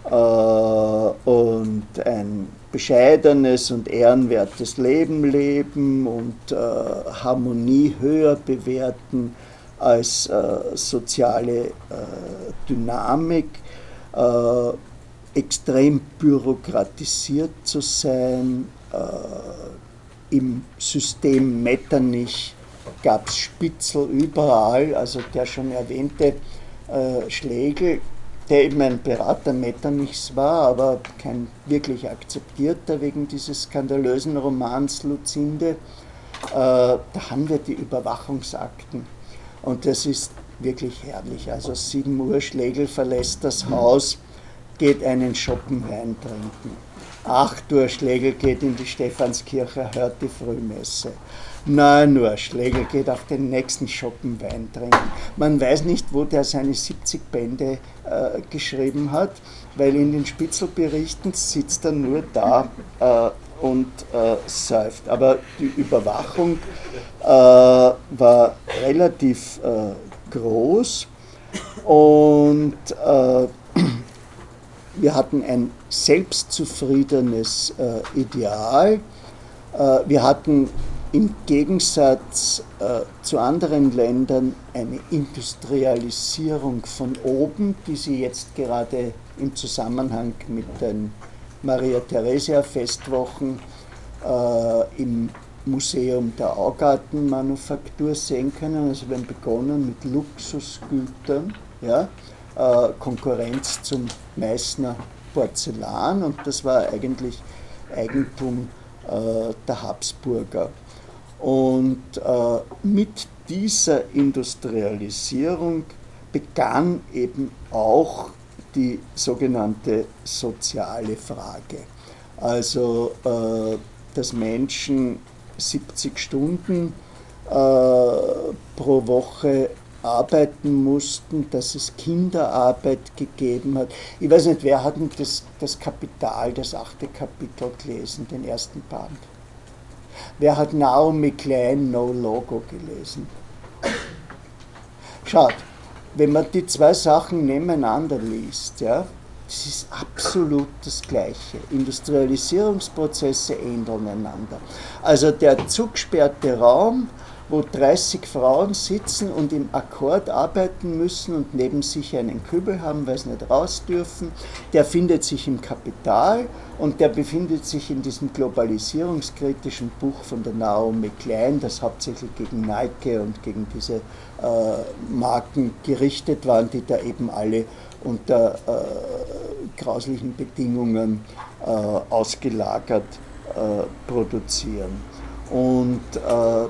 Speaker 1: äh, und ein bescheidenes und ehrenwertes Leben leben und äh, Harmonie höher bewerten als äh, soziale äh, Dynamik, äh, extrem bürokratisiert zu sein, äh, im System Metternich gab es Spitzel überall, also der schon erwähnte äh, Schlegel, der eben ein Berater Metternichs war, aber kein wirklich akzeptierter wegen dieses skandalösen Romans Luzinde. Äh, da haben wir die Überwachungsakten. Und das ist wirklich herrlich. Also 7 Uhr Schlegel verlässt das Haus, geht einen Schoppen Wein trinken. 8 Uhr Schlegel geht in die Stephanskirche, hört die Frühmesse. Nein, nur Schlegel geht auf den nächsten Schoppen Wein trinken. Man weiß nicht, wo der seine 70 Bände äh, geschrieben hat, weil in den Spitzelberichten sitzt er nur da äh, und äh, säuft. Aber die Überwachung äh, war relativ äh, groß und äh, wir hatten ein selbstzufriedenes Ideal. wir hatten im Gegensatz äh, zu anderen Ländern eine Industrialisierung von oben, die Sie jetzt gerade im Zusammenhang mit den Maria Theresia Festwochen äh, im Museum der Augartenmanufaktur sehen können. Also wir haben begonnen mit Luxusgütern, ja, äh, Konkurrenz zum Meißner Porzellan und das war eigentlich Eigentum äh, der Habsburger. Und äh, mit dieser Industrialisierung begann eben auch die sogenannte soziale Frage. Also, äh, dass Menschen 70 Stunden äh, pro Woche arbeiten mussten, dass es Kinderarbeit gegeben hat. Ich weiß nicht, wer hat denn das, das Kapital, das achte Kapitel gelesen, den ersten Band? Wer hat Naomi Klein No Logo gelesen? Schaut, wenn man die zwei Sachen nebeneinander liest, ja, das ist absolut das Gleiche. Industrialisierungsprozesse ändern einander. Also der zugesperrte Raum wo 30 Frauen sitzen und im Akkord arbeiten müssen und neben sich einen Kübel haben, weil sie nicht raus dürfen. Der findet sich im Kapital und der befindet sich in diesem globalisierungskritischen Buch von der Naomi Klein, das hauptsächlich gegen Nike und gegen diese äh, Marken gerichtet waren, die da eben alle unter äh, grauslichen Bedingungen äh, ausgelagert äh, produzieren. Und äh,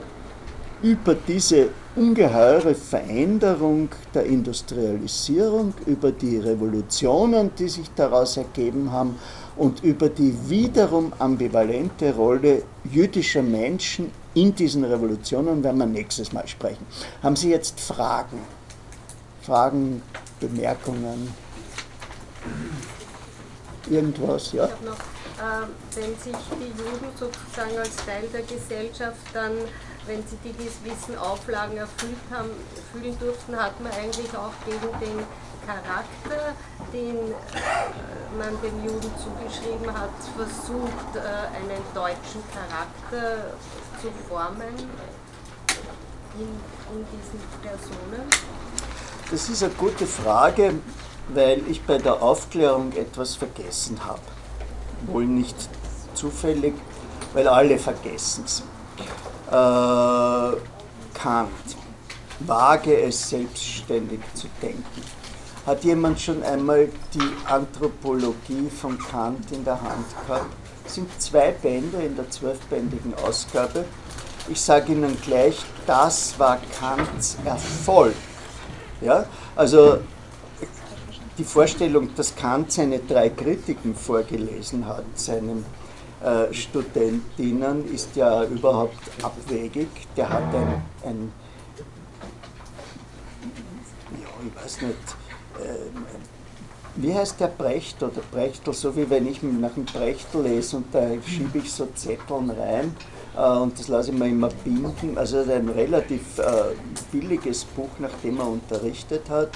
Speaker 1: über diese ungeheure Veränderung der Industrialisierung, über die Revolutionen, die sich daraus ergeben haben und über die wiederum ambivalente Rolle jüdischer Menschen in diesen Revolutionen werden wir nächstes Mal sprechen. Haben Sie jetzt Fragen? Fragen, Bemerkungen? Irgendwas, ja?
Speaker 3: Noch, äh, wenn sich die Juden sozusagen als Teil der Gesellschaft dann wenn sie die gewissen Auflagen erfüllt haben, erfüllen durften, hat man eigentlich auch gegen den Charakter, den äh, man den Juden zugeschrieben hat, versucht, äh, einen deutschen Charakter zu formen in, in diesen Personen?
Speaker 1: Das ist eine gute Frage, weil ich bei der Aufklärung etwas vergessen habe. Wohl nicht zufällig, weil alle vergessen es äh, Kant. Wage es selbstständig zu denken. Hat jemand schon einmal die Anthropologie von Kant in der Hand gehabt? Es sind zwei Bände in der zwölfbändigen Ausgabe. Ich sage Ihnen gleich, das war Kants Erfolg. Ja? Also die Vorstellung, dass Kant seine drei Kritiken vorgelesen hat, seinem äh, Studentinnen ist ja überhaupt abwegig. Der hat ein, ein ja, ich weiß nicht, äh, wie heißt der Brecht oder Brechtel, so wie wenn ich nach dem Brechtel lese und da schiebe ich so Zetteln rein äh, und das lasse ich mir immer binden. Also ein relativ äh, billiges Buch, nachdem er unterrichtet hat.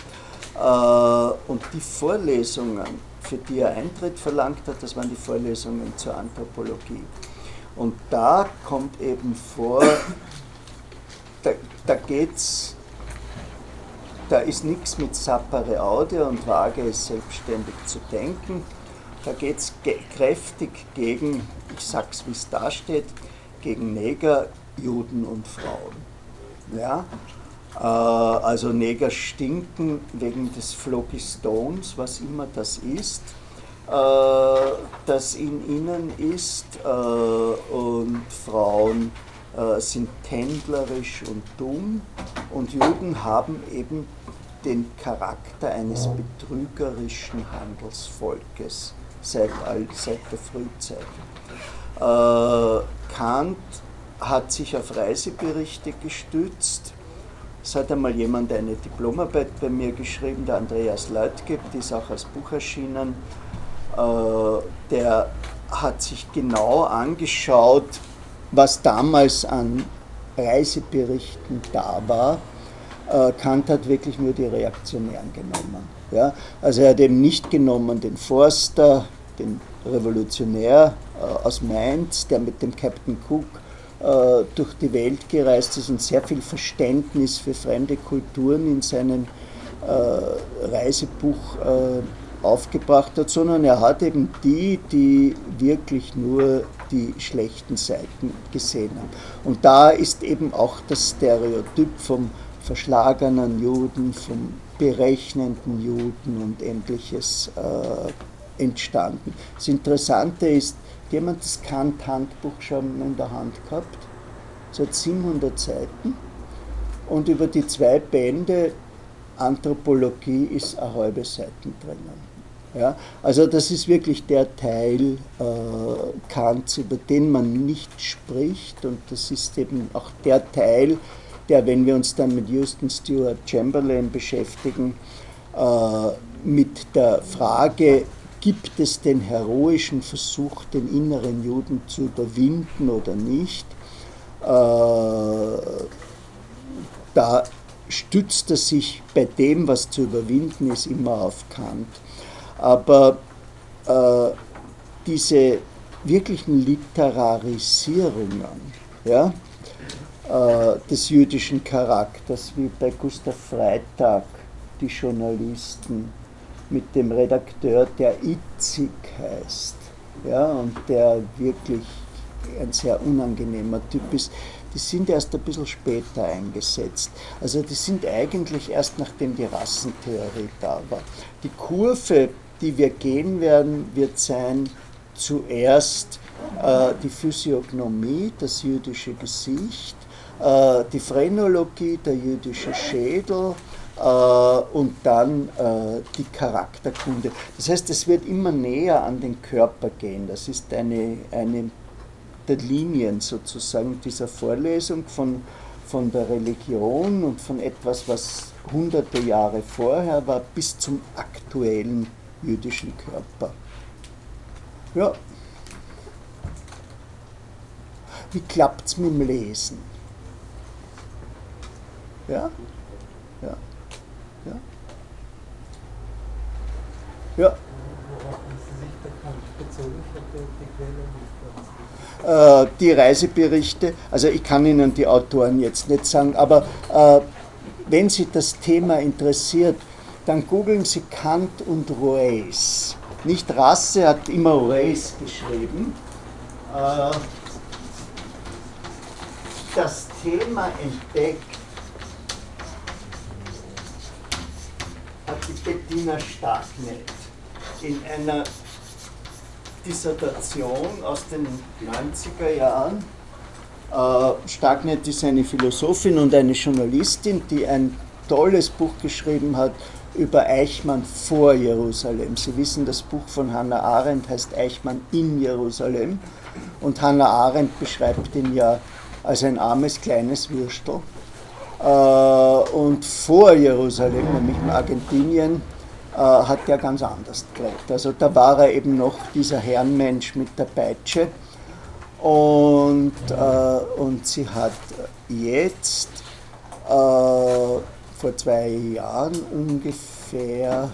Speaker 1: Äh, und die Vorlesungen, für die er Eintritt verlangt hat, das waren die Vorlesungen zur Anthropologie. Und da kommt eben vor, da, da geht's da ist nichts mit Sapere Aude und wage es selbstständig zu denken. Da geht es kräftig gegen, ich sag's wie es da steht, gegen Neger, Juden und Frauen. Ja? Äh, also Neger stinken wegen des Phlogistones, was immer das ist, äh, das in ihnen ist, äh, und Frauen sind tändlerisch und dumm und Juden haben eben den Charakter eines betrügerischen Handelsvolkes seit, seit der Frühzeit. Kant hat sich auf Reiseberichte gestützt. Es hat einmal jemand eine Diplomarbeit bei mir geschrieben, der Andreas Leutgeb, die ist auch als Buch erschienen. Äh, der hat sich genau angeschaut, was damals an Reiseberichten da war. Äh, Kant hat wirklich nur die Reaktionären genommen. Ja? Also er hat eben nicht genommen den Forster, den Revolutionär äh, aus Mainz, der mit dem Captain Cook durch die Welt gereist ist und sehr viel Verständnis für fremde Kulturen in seinem Reisebuch aufgebracht hat, sondern er hat eben die, die wirklich nur die schlechten Seiten gesehen haben. Und da ist eben auch das Stereotyp vom verschlagenen Juden, vom berechnenden Juden und ähnliches äh, entstanden. Das Interessante ist, jemand das Kant-Handbuch schon in der Hand gehabt, es hat 700 Seiten. Und über die zwei Bände Anthropologie ist eine halbe Seiten drinnen. Ja, also das ist wirklich der Teil äh, Kants, über den man nicht spricht. Und das ist eben auch der Teil, der, wenn wir uns dann mit Houston Stewart Chamberlain beschäftigen, äh, mit der Frage, gibt es den heroischen Versuch, den inneren Juden zu überwinden oder nicht, äh, da stützt er sich bei dem, was zu überwinden ist, immer auf Kant. Aber äh, diese wirklichen Literarisierungen ja, äh, des jüdischen Charakters, wie bei Gustav Freitag, die Journalisten mit dem Redakteur, der Itzig heißt, ja, und der wirklich ein sehr unangenehmer Typ ist, die sind erst ein bisschen später eingesetzt. Also die sind eigentlich erst nachdem die Rassentheorie da war. Die Kurve die wir gehen werden, wird sein zuerst äh, die Physiognomie, das jüdische Gesicht, äh, die Phrenologie, der jüdische Schädel und dann äh, die Charakterkunde. Das heißt, es wird immer näher an den Körper gehen. Das ist eine, eine der Linien sozusagen dieser Vorlesung von, von der Religion und von etwas, was hunderte Jahre vorher war, bis zum aktuellen jüdischen Körper. Ja. Wie klappt es mit dem Lesen? Ja? Ja? Äh, die Reiseberichte, also ich kann Ihnen die Autoren jetzt nicht sagen, aber äh, wenn Sie das Thema interessiert, dann googeln Sie Kant und Roes. Nicht Rasse, hat immer Roes geschrieben. Äh, das Thema entdeckt hat die Bettina Starknet in einer Dissertation aus den 90er Jahren. Äh, Starknet ist eine Philosophin und eine Journalistin, die ein tolles Buch geschrieben hat über Eichmann vor Jerusalem. Sie wissen, das Buch von Hannah Arendt heißt Eichmann in Jerusalem und Hannah Arendt beschreibt ihn ja als ein armes kleines Würstel. Äh, und vor Jerusalem, nämlich in Argentinien, hat er ganz anders gelebt. Also da war er eben noch dieser Herrenmensch mit der Peitsche. Und, äh, und sie hat jetzt äh, vor zwei Jahren ungefähr,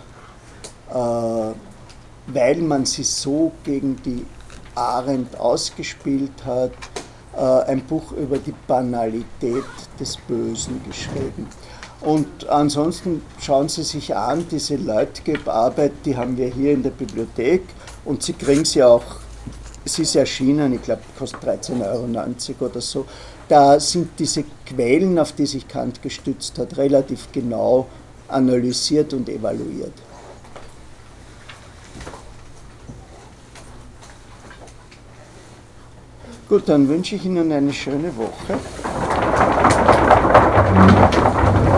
Speaker 1: äh, weil man sie so gegen die Arendt ausgespielt hat, äh, ein Buch über die Banalität des Bösen geschrieben. Und ansonsten schauen Sie sich an, diese Leutgeb-Arbeit, die haben wir hier in der Bibliothek und Sie kriegen sie auch, es ist erschienen, ich glaube, kostet 13,90 Euro oder so. Da sind diese Quellen, auf die sich Kant gestützt hat, relativ genau analysiert und evaluiert. Gut, dann wünsche ich Ihnen eine schöne Woche.